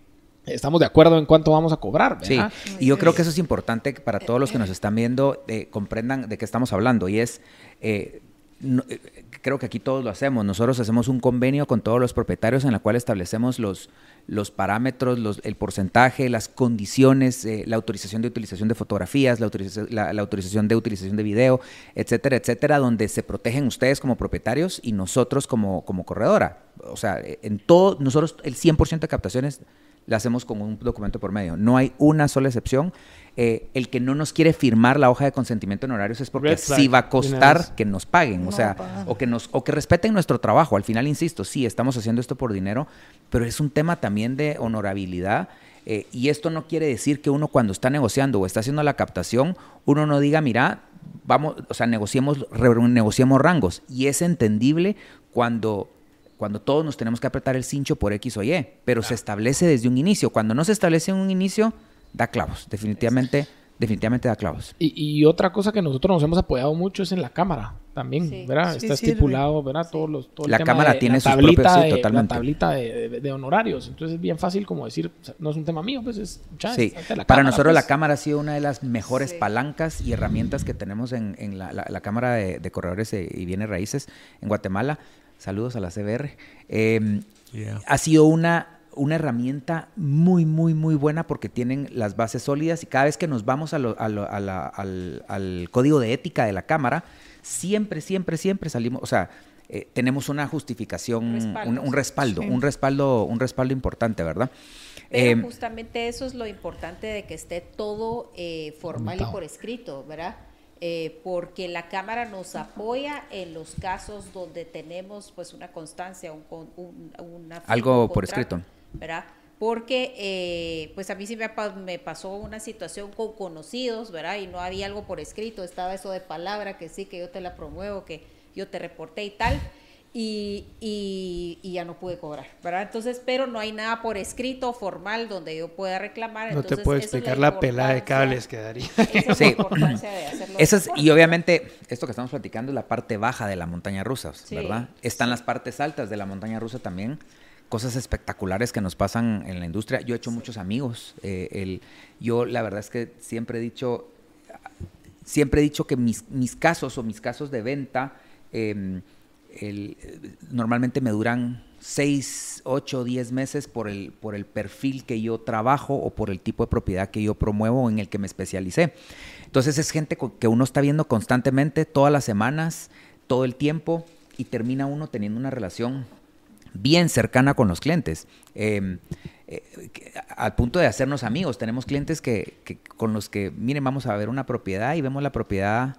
estamos de acuerdo en cuánto vamos a cobrar. Sí, y yo creo que eso es importante que para todos los que nos están viendo eh, comprendan de qué estamos hablando y es, eh, no- eh, creo que aquí todos lo hacemos, nosotros hacemos un convenio con todos los propietarios en la cual establecemos los, los parámetros, los, el porcentaje, las condiciones, eh, la autorización de utilización de fotografías, la la, la autorización de utilización de video, etcétera, etcétera, donde se protegen ustedes como propietarios y nosotros como, como corredora. O sea, en todo, nosotros el 100% de captaciones la hacemos con un documento por medio. No hay una sola excepción. Eh, el que no nos quiere firmar la hoja de consentimiento en horarios es porque sí va a costar que nos paguen, o sea, o que nos o que respeten nuestro trabajo. Al final, insisto, sí, estamos haciendo esto por dinero, pero es un tema también de honorabilidad. eh, y esto no quiere decir que uno cuando está negociando o está haciendo la captación, uno no diga, mira, vamos, o sea, negociemos, negociemos rangos. Y es entendible cuando cuando todos nos tenemos que apretar el cincho por X o Y, pero se establece desde un inicio. Cuando no se establece en un inicio, da clavos, definitivamente, definitivamente da clavos. Y, y otra cosa que nosotros nos hemos apoyado mucho es en la cámara también, Sí. ¿verdad? Sí, Está estipulado, ¿verdad? Todos los, todo el La tema cámara de- tiene la sus propios- sí, de- totalmente. La tablita de, de- de honorarios. Entonces es bien fácil como decir, o sea, no es un tema mío, pues es... ya, Sí, para cámara, nosotros la pues. cámara ha sido una de las mejores Sí. palancas y herramientas que tenemos en, en la, la- la Cámara de, de Corredores e- y Bienes Raíces en Guatemala. Saludos a la CBR. Eh, Ha sido una, una herramienta muy, muy, muy buena porque tienen las bases sólidas y cada vez que nos vamos a lo- a lo- a la- al, al código de ética de la Cámara, siempre, siempre, siempre salimos, o sea, eh, tenemos una justificación, Respaldo, un, respaldo, Sí. un respaldo, un respaldo importante, ¿verdad? Pero Eh, justamente eso es lo importante de que esté todo eh, formal y por escrito, ¿verdad? Eh, porque la Cámara nos apoya en los casos donde tenemos pues una constancia, un, un- una Algo por contrato, escrito. ¿verdad? Porque eh, pues a mí sí me, me pasó una situación con conocidos, ¿verdad? Y no había algo por escrito, estaba eso de palabra, que sí, que yo te la promuevo, que yo te reporté y tal. Y, y- y ya no pude cobrar, ¿verdad? Entonces, pero no hay nada por escrito formal donde yo pueda reclamar. No te puedo explicar la pelada de cables que daría. Esa es Sí. la de hacerlo. Esa es- mejor. y obviamente, esto que estamos platicando es la parte baja de la montaña rusa, Sí, ¿verdad? Están las partes altas de la montaña rusa también. Cosas espectaculares que nos pasan en la industria. Yo he hecho muchos amigos. eh, el, yo, la verdad es que siempre he dicho, siempre he dicho que mis, mis casos o mis casos de venta eh, normalmente me duran 6, 8, 10 meses por el, por el perfil que yo trabajo o por el tipo de propiedad que yo promuevo en el que me especialicé. Entonces es gente que uno está viendo constantemente, todas las semanas, todo el tiempo, y termina uno teniendo una relación bien cercana con los clientes. Eh, eh, al punto de hacernos amigos. Tenemos clientes que- con los que, miren, vamos a ver una propiedad y vemos la propiedad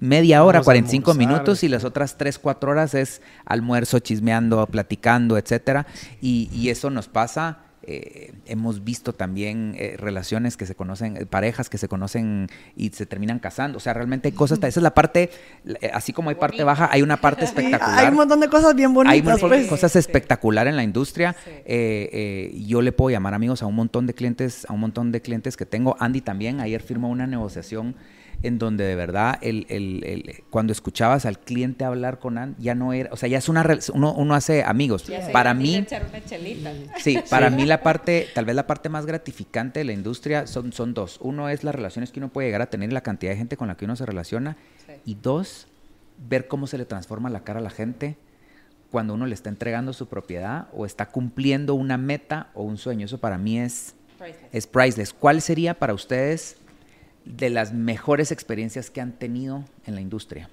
media hora, Vamos a 45 almorzar. minutos y las otras 3, 4 horas es almuerzo, chismeando, platicando, etcétera. Y, y eso nos pasa. eh, hemos visto también eh, relaciones que se conocen, eh, parejas que se conocen y se terminan casando. O sea, realmente hay cosas. Esa es la parte, así como hay parte baja, hay una parte Sí, espectacular. hay un montón de cosas bien Hay bonitas, muchas pues. cosas espectaculares en la industria. Sí. Eh, eh, yo le puedo llamar amigos a un montón de clientes, a un montón de clientes que tengo. Andy también ayer firmó una negociación en donde de verdad el, el- el- cuando escuchabas al cliente hablar con Andy, ya no era, o sea, ya es una uno, uno hace amigos. Ya Para mí, echar una chelita. Sí, para mí la parte, tal vez la parte más gratificante de la industria son, son dos. Uno es las relaciones que uno puede llegar a tener y la cantidad de gente con la que uno se relaciona. Sí. Y dos, ver cómo se le transforma la cara a la gente cuando uno le está entregando su propiedad o está cumpliendo una meta o un sueño. Eso para mí es, es priceless. ¿Cuál sería para ustedes de las mejores experiencias que han tenido en la industria?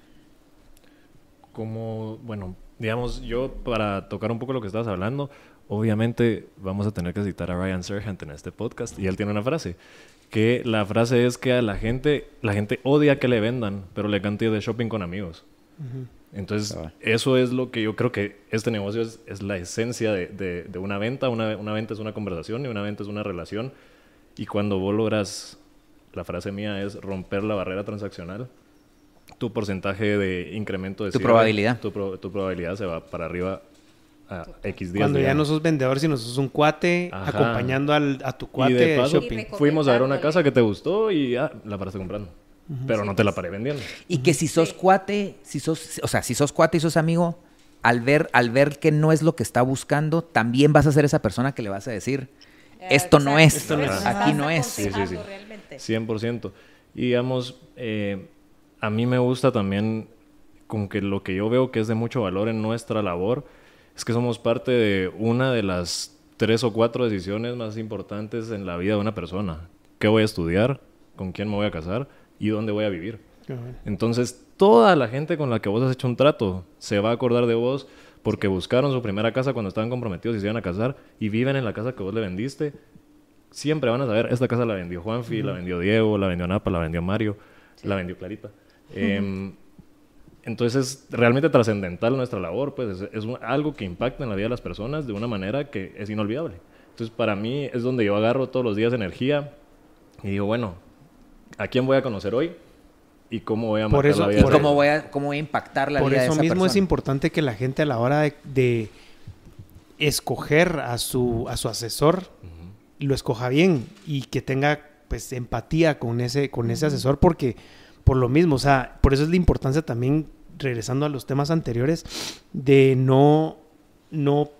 Como, bueno, digamos, yo para tocar un poco lo que estabas hablando, obviamente vamos a tener que citar a Ryan Serhant en este podcast y él tiene una frase que la frase es que a la gente la gente odia que le vendan pero le ir de shopping con amigos. Entonces eso es lo que yo creo que este negocio es, es la esencia de, de, de una venta. Una, una, venta es una conversación y una venta es una relación. Y cuando vos logras la frase mía es romper la barrera transaccional tu porcentaje de incremento de tu probabilidad tu, pro, tu probabilidad se va para arriba a X días. Cuando ya no sos vendedor, sino sos un cuate Ajá. acompañando al, a tu cuate y de paso, shopping. fuimos a ver una casa que te gustó y ah, la paraste comprando. Uh -huh. Pero no te la paré vendiendo. Y que si sos sí. cuate, si sos, o sea, si sos cuate y sos amigo, al ver, al ver que no es lo que está buscando, también vas a ser esa persona que le vas a decir, esto, no es, esto no es, aquí no es. Sí, sí, sí. 100%. Y digamos, eh, a mí me gusta también con que lo que yo veo que es de mucho valor en nuestra labor es que somos parte de una de las tres o cuatro decisiones más importantes en la vida de una persona. ¿Qué voy a estudiar? ¿Con quién me voy a casar? ¿Y dónde voy a vivir? Entonces, toda la gente con la que vos has hecho un trato se va a acordar de vos porque buscaron su primera casa cuando estaban comprometidos y se iban a casar y viven en la casa que vos le vendiste. Siempre van a saber, esta casa la vendió Juanfi, uh -huh. la vendió Diego, la vendió Napa, la vendió Mario, sí. la vendió Clarita. Uh -huh. eh, entonces es realmente trascendental nuestra labor, pues es, es un, algo que impacta en la vida de las personas de una manera que es inolvidable. Entonces para mí es donde yo agarro todos los días energía y digo, bueno, ¿a quién voy a conocer hoy? ¿Y cómo voy a por eso, la vida? ¿Y cómo voy, a, cómo voy a impactar la por vida de esa esa mismo persona? es importante que la gente a la hora de, de escoger a su, a su asesor, uh -huh. lo escoja bien y que tenga pues empatía con ese, con ese asesor porque por lo mismo, o sea, por eso es la importancia también regresando a los temas anteriores, de no, no,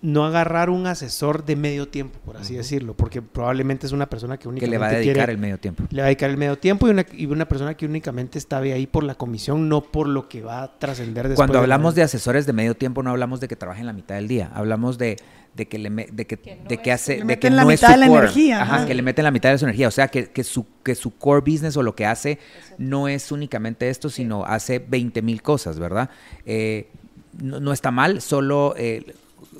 no agarrar un asesor de medio tiempo, por así uh -huh. decirlo, porque probablemente es una persona que únicamente que le va a dedicar quiere, el medio tiempo. Le va a dedicar el medio tiempo y una, y una persona que únicamente está ahí por la comisión, no por lo que va a trascender después. Cuando hablamos de, de asesores de medio tiempo, no hablamos de que trabajen la mitad del día, hablamos de de que le de que, que no de que hace de que la no mitad es de la core. energía Ajá, que le meten la mitad de su energía o sea que, que, su que su core business o lo que hace Eso. no es únicamente esto sino sí. hace 20 mil cosas verdad eh, no, no, está mal solo eh,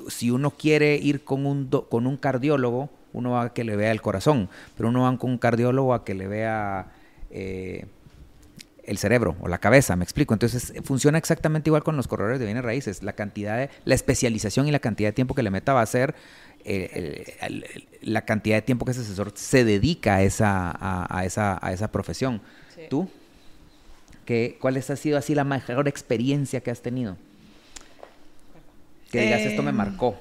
si uno quiere ir con un do, con un cardiólogo uno va a que le vea el corazón pero uno va con un cardiólogo a que le vea eh, el cerebro o la cabeza, me explico. Entonces funciona exactamente igual con los corredores de bienes raíces. La cantidad de, la especialización y la cantidad de tiempo que le meta va a ser eh, el, el, la cantidad de tiempo que ese asesor se dedica a esa, a, a esa, a esa profesión. Sí. ¿Tú? ¿Qué, ¿Cuál ha sido así la mejor experiencia que has tenido? Que digas, eh, esto me marcó.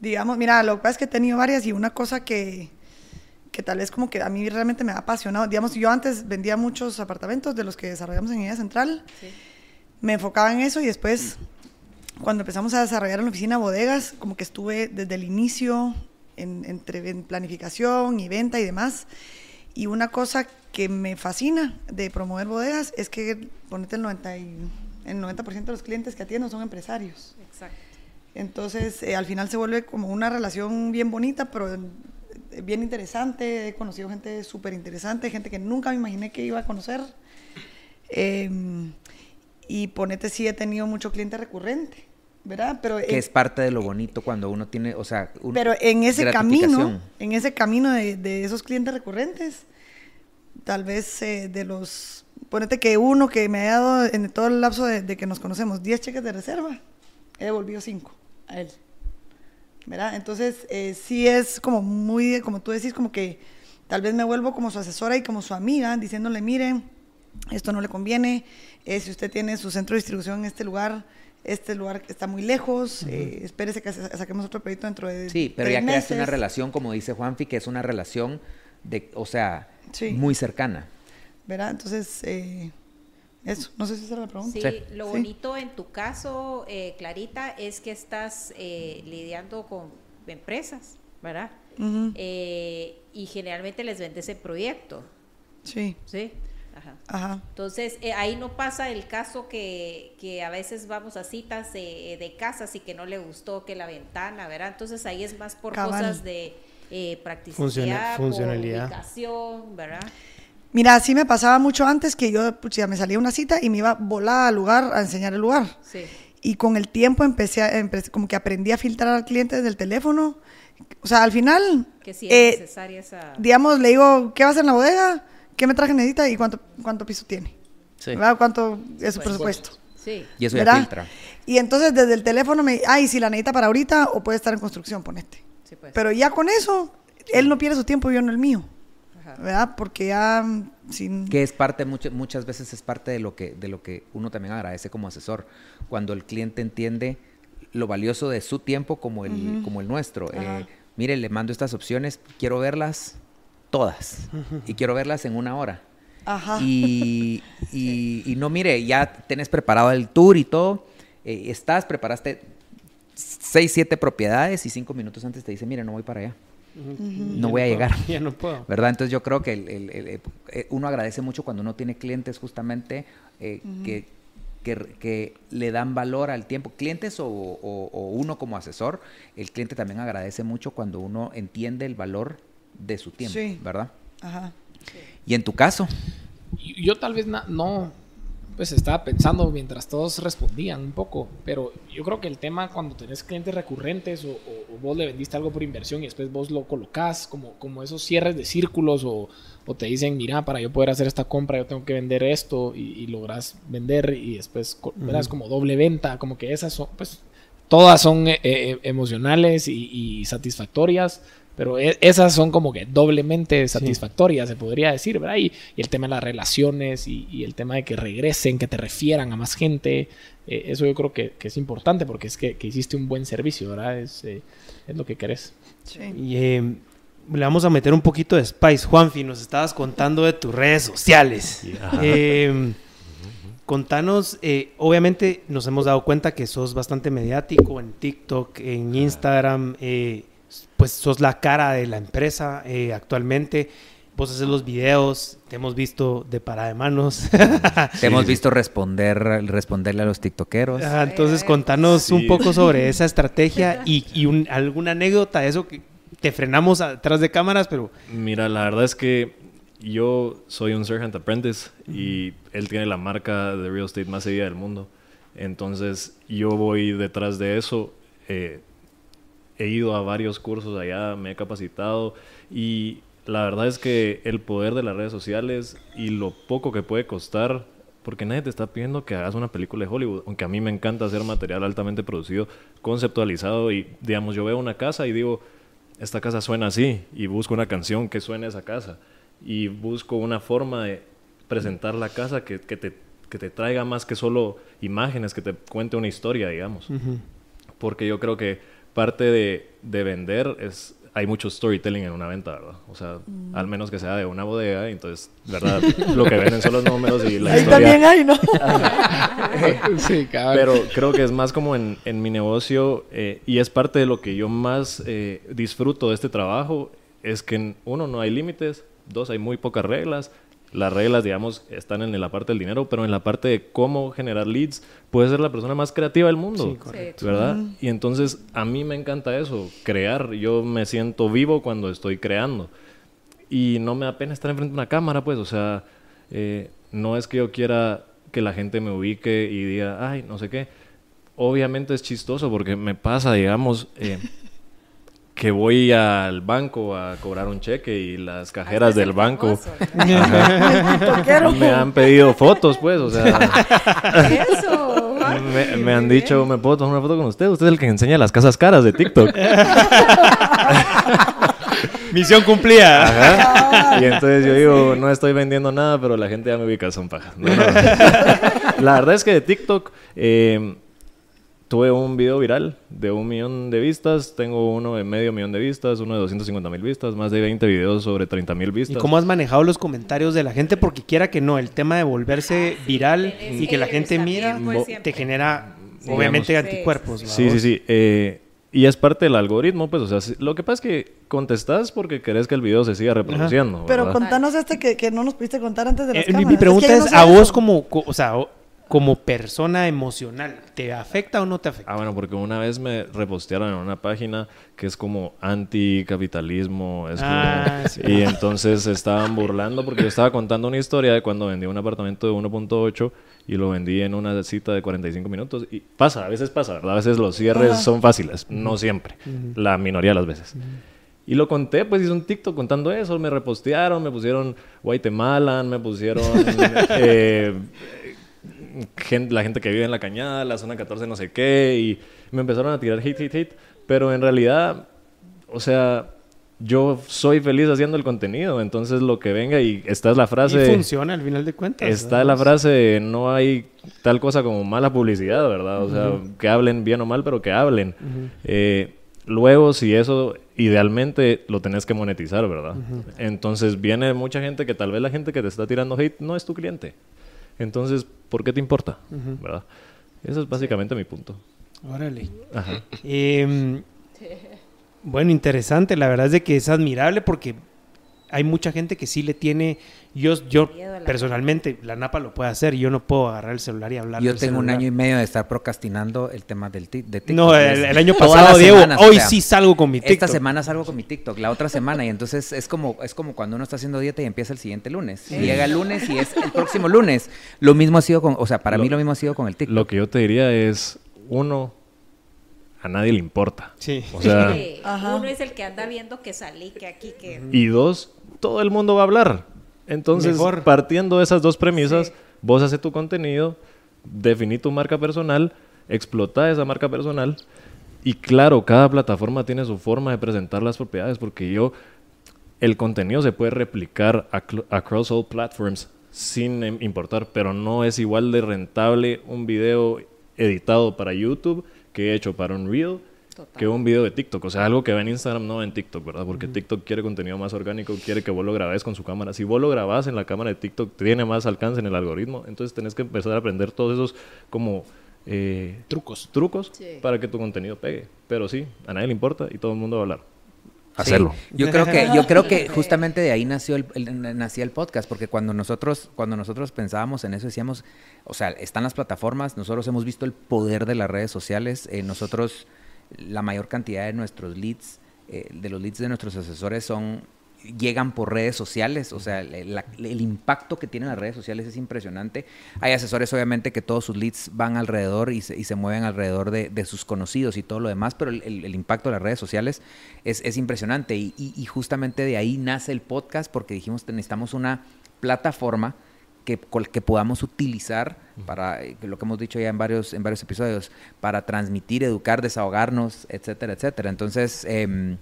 Digamos, mira, lo que pasa es que he tenido varias y una cosa que, que tal vez como que a mí realmente me ha apasionado. Digamos, yo antes vendía muchos apartamentos de los que desarrollamos en Guía Central. Sí. Me enfocaba en eso y después, cuando empezamos a desarrollar en la oficina bodegas, como que estuve desde el inicio en, entre, en planificación y venta y demás. Y una cosa que me fascina de promover bodegas es que, ponete el 90%, y, el 90 de los clientes que atiendo son empresarios. Exacto. Entonces, eh, al final se vuelve como una relación bien bonita, pero bien interesante, he conocido gente súper interesante, gente que nunca me imaginé que iba a conocer. Eh, y ponete, sí he tenido mucho cliente recurrente, ¿verdad? Pero que es parte de lo bonito cuando uno tiene, o sea, un, Pero en ese camino, en ese camino de, de, esos clientes recurrentes, tal vez eh, de los, ponete que uno que me ha dado en todo el lapso de, de que nos conocemos 10 cheques de reserva, he devolvido 5 a él. ¿verdad? Entonces, eh, sí es como muy, como tú decís, como que tal vez me vuelvo como su asesora y como su amiga, diciéndole, mire, esto no le conviene, eh, si usted tiene su centro de distribución en este lugar, este lugar está muy lejos, uh -huh. eh, espérese que saquemos otro proyecto dentro de Sí, pero ya creaste una relación, como dice Juanfi, que es una relación de, o sea, sí. muy cercana. ¿Verdad? Entonces, eh, eso, no sé si esa era la pregunta. Sí, sí. lo bonito sí. en tu caso, eh, Clarita, es que estás eh, lidiando con empresas, ¿verdad? Uh -huh. eh, y generalmente les vendes el proyecto. Sí. Sí. Ajá. Ajá. Entonces, eh, ahí no pasa el caso que, que a veces vamos a citas de, de casas y que no le gustó que la ventana, ¿verdad? Entonces ahí es más por Cabal. cosas de eh, practicidad, Funciona- por funcionalidad. ubicación, ¿verdad? Mira, así me pasaba mucho antes que yo, pucha, me salía una cita y me iba volada al lugar a enseñar el lugar. Sí. Y con el tiempo empecé, a, empecé- como que aprendí a filtrar al cliente desde el teléfono. O sea, al final, Que sí es eh, necesaria esa... digamos, le digo, ¿qué va a hacer en la bodega? ¿Qué metraje necesita? ¿Y cuánto, cuánto piso tiene? Sí. ¿Verdad? ¿Cuánto es su presupuesto? Sí. Y eso ya ¿verdad? filtra. Y entonces desde el teléfono me, ay, si la necesita para ahorita o puede estar en construcción, ponete. Sí, pues. Pero ya con eso, él no pierde su tiempo y yo no el mío, Ajá. ¿verdad? Porque ya mm, sin... Que es parte, muchas muchas veces es parte de lo, que, de lo que uno también agradece como asesor. Cuando el cliente entiende lo valioso de su tiempo como el, como el nuestro. Eh, mire, le mando estas opciones, quiero verlas todas. Y quiero verlas en una hora. Ajá. Y, y- y no, mire, ya tenés preparado el tour y todo. eh, estás, preparaste seis, siete propiedades y cinco minutos antes te dice, mire, no voy para allá. No voy a llegar. Ya no puedo. ¿Verdad? Entonces yo creo que el- el- el- eh, uno agradece mucho cuando uno tiene clientes justamente eh, que, que, que le dan valor al tiempo. Clientes o, o- o uno como asesor, el cliente también agradece mucho cuando uno entiende el valor de su tiempo, Sí. ¿verdad? Ajá. Y en tu caso, Yo tal vez no, pues estaba pensando mientras todos respondían un poco, pero yo creo que el tema cuando tenés clientes recurrentes o, o- o vos le vendiste algo por inversión y después vos lo colocás como, como esos cierres de círculos o, o te dicen, mira, para yo poder hacer esta compra yo tengo que vender esto y, y logras vender y después, co- ¿verdad? Es como doble venta, como que esas son, pues todas son eh, eh, emocionales y, y satisfactorias, pero e- esas son como que doblemente satisfactorias, se podría decir, ¿verdad? Y, y el tema de las relaciones y, y el tema de que regresen, que te refieran a más gente, eh, eso yo creo que, que es importante porque es que, que hiciste un buen servicio, ¿verdad? Es, eh, es lo que querés. Sí. Y eh, le vamos a meter un poquito de spice. Juanfi, nos estabas contando de tus redes sociales. Eh, contanos, eh, obviamente nos hemos dado cuenta que sos bastante mediático en TikTok, en Instagram, eh, pues sos la cara de la empresa eh, actualmente. Vos haces los videos, te hemos visto de para de manos. te hemos visto responder, responderle a los tiktokeros. Entonces contanos Sí. un poco sobre esa estrategia y, y un- alguna anécdota de eso que te frenamos atrás de cámaras, pero Mira, la verdad es que yo soy un Sergeant Apprentice y él tiene la marca de real estate más seguida del mundo. Entonces yo voy detrás de eso. eh, he ido a varios cursos allá, me he capacitado y la verdad es que el poder de las redes sociales y lo poco que puede costar, porque nadie te está pidiendo que hagas una película de Hollywood, aunque a mí me encanta hacer material altamente producido, conceptualizado y digamos yo veo una casa y digo, esta casa suena así y busco una canción que suene a esa casa y busco una forma de presentar la casa que, que te, que te traiga más que solo imágenes, que te cuente una historia, digamos. Porque yo creo que parte de, de vender es... Hay mucho storytelling en una venta, ¿verdad? O sea, al menos que sea de una bodega, entonces, ¿verdad? Lo que venden son los números y la Ahí historia. también hay, ¿no? sí, cabrón. Pero creo que es más como en, en mi negocio eh, y es parte de lo que yo más eh, disfruto de este trabajo, es que en- uno, no hay límites, dos, hay muy pocas reglas. Las reglas, digamos, están en la parte del dinero, pero en la parte de cómo generar leads, puedes ser la persona más creativa del mundo. Sí, correcto. ¿Verdad? Y entonces a mí me encanta eso, crear. Yo me siento vivo cuando estoy creando. Y no me da pena estar enfrente de una cámara, pues, o sea, eh, no es que yo quiera que la gente me ubique y diga, ay, no sé qué. Obviamente es chistoso porque me pasa, digamos, eh, que voy al banco a cobrar un cheque y las cajeras del el banco famoso, me han pedido fotos, pues, o sea, Eso. me, me han dicho, ¿me puedo tomar una foto con usted? Usted es el que enseña las casas caras de TikTok. misión cumplida. Ajá. Y entonces yo digo, no estoy vendiendo nada, pero la gente ya me ubica, son pajas. No, no, no. La verdad es que de TikTok eh, tuve un video viral de un millón de vistas, tengo uno de medio millón de vistas, uno de 250 mil vistas, más de 20 videos sobre 30 mil ¿Y vistas. cómo has manejado los comentarios de la gente? Porque quiera que no, el tema de volverse viral Es- y que la gente mira te genera, Sí. obviamente, Digamos. anticuerpos. Sí, sí, sí. eh, y es parte del algoritmo, pues, o sea, lo que pasa es que contestás porque querés que el video se siga reproduciendo. Pero ¿verdad? contanos este que, que no nos pudiste contar antes de las Eh, mi, cámaras. mi pregunta es, no a vos como, co- o sea, como persona emocional, ¿te afecta o no te afecta? Ah, bueno, porque una vez me repostearon en una página que es como anticapitalismo. Es Ah, como- sí. Y entonces se estaban burlando porque yo estaba contando una historia de cuando vendí un apartamento de 1.8 y lo vendí en una cita de 45 minutos. Y pasa, a veces pasa, ¿verdad? A veces los cierres Ajá. son fáciles, no siempre, la minoría de las veces. Y lo conté, pues hice un TikTok contando eso, me repostearon, me pusieron Guatemala, me pusieron eh, la gente que vive en la cañada, la zona 14 no sé qué, y me empezaron a tirar hate, hate, hate, pero en realidad, o sea, yo soy feliz haciendo el contenido, entonces lo que venga y esta es la frase... y funciona al final de cuentas. Está la frase, no hay tal cosa como mala publicidad, ¿verdad? O sea, que hablen bien o mal, pero que hablen. Eh, luego, si eso, idealmente lo tenés que monetizar, ¿verdad? Entonces viene mucha gente que tal vez la gente que te está tirando hate no es tu cliente. Entonces, ¿por qué te importa? ¿Verdad? Ese es básicamente mi punto. Órale. Ajá. Em, bueno, interesante. La verdad es de que es admirable porque hay mucha gente que sí le tiene. Yo, yo personalmente, la napa lo puede hacer. Yo no puedo agarrar el celular y hablar. Yo tengo un año y medio de estar procrastinando el tema del ti- de TikTok. No, el, año pasado, Diego, semanas, o hoy sea, sí salgo con mi TikTok. Esta semana salgo con mi TikTok, la otra semana, y entonces es como, es como cuando uno está haciendo dieta y empieza el siguiente lunes. Y Llega el lunes y es el próximo lunes. Lo mismo ha sido con, o sea, para Lo- mí lo mismo ha sido con el TikTok. Lo que yo te diría es, uno, a nadie le importa. Sí. O sea, Sí. Uno es el que anda viendo que salí, que aquí, que... Y dos, todo el mundo va a hablar. Entonces, Mejor. partiendo de esas dos premisas, Sí. vos haces tu contenido, definí tu marca personal, explota esa marca personal. Y claro, cada plataforma tiene su forma de presentar las propiedades, porque yo, el contenido se puede replicar across all platforms sin em, importar, pero no es igual de rentable un video editado para YouTube que hecho para un Reel Total. que un video de TikTok. O sea, algo que va en Instagram no en TikTok, ¿verdad? Porque TikTok quiere contenido más orgánico, quiere que vos lo grabes con su cámara. Si vos lo grabás en la cámara de TikTok, tiene más alcance en el algoritmo. Entonces tenés que empezar a aprender todos esos como eh, Trucos. trucos Sí. para que tu contenido pegue. Pero sí, a nadie le importa y todo el mundo va a hablar. Sí, Hacerlo. Yo creo que, yo creo que justamente de ahí nació el, el- nacía el podcast, porque cuando nosotros, cuando nosotros pensábamos en eso, decíamos, o sea, están las plataformas, nosotros hemos visto el poder de las redes sociales, eh, nosotros, la mayor cantidad de nuestros leads, eh, de los leads de nuestros asesores son llegan por redes sociales, o sea, el, impacto que tienen las redes sociales es impresionante. Hay asesores, obviamente, que todos sus leads van alrededor y se, y se mueven alrededor de, de sus conocidos y todo lo demás, pero el, el- el impacto de las redes sociales es, es impresionante. Y, y- y justamente de ahí nace el podcast, porque dijimos que necesitamos una plataforma que, que podamos utilizar para, eh, lo que hemos dicho ya en varios, en varios episodios, para transmitir, educar, desahogarnos, etcétera, etcétera. Entonces, em,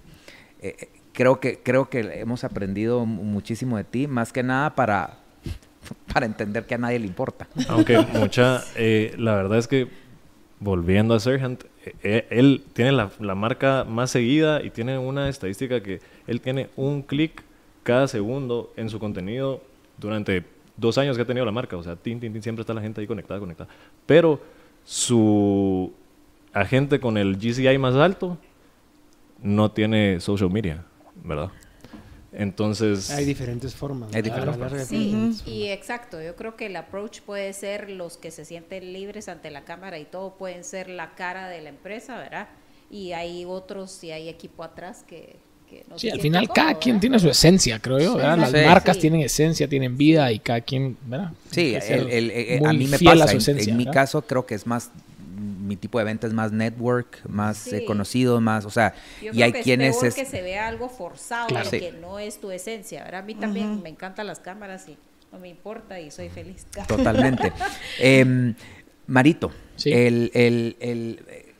eh, creo, que, creo que hemos aprendido mu- muchísimo de ti, más que nada para, para entender que a nadie le importa. Aunque mucha, eh, la verdad es que volviendo a Sergant, eh, eh, él tiene la, la marca más seguida y tiene una estadística que él tiene un clic cada segundo en su contenido durante dos años que ha tenido la marca. O sea, tin, tin, tin, siempre está la gente ahí conectada, conectada. Pero su agente con el GCI más alto no tiene social media, ¿verdad? Entonces... Hay diferentes formas. Hay diferentes larga, Sí, diferentes y exacto, yo creo que el approach puede ser los que se sienten libres ante la cámara y todo pueden ser la cara de la empresa, ¿verdad? Y hay otros y hay equipo atrás que, que no Sí, al final cada cómodos, quien ¿verdad? tiene su esencia, creo yo. ¿verdad? Las Sí. marcas Sí. tienen esencia, tienen vida y cada quien, ¿verdad? Sí, ser el- el- eh, a mí me fiel pasa. a su en- esencia, en, mi ¿verdad? caso creo que es más, mi tipo de venta es más network, más eh, Sí. conocido, más, o sea, Yo y hay que quienes es que se vea algo forzado, Claro. Sí. que no es tu esencia, ¿verdad? A mí también me encantan las cámaras y no me importa y soy feliz. Totalmente. Em, Marito, Sí. el, el- el, eh,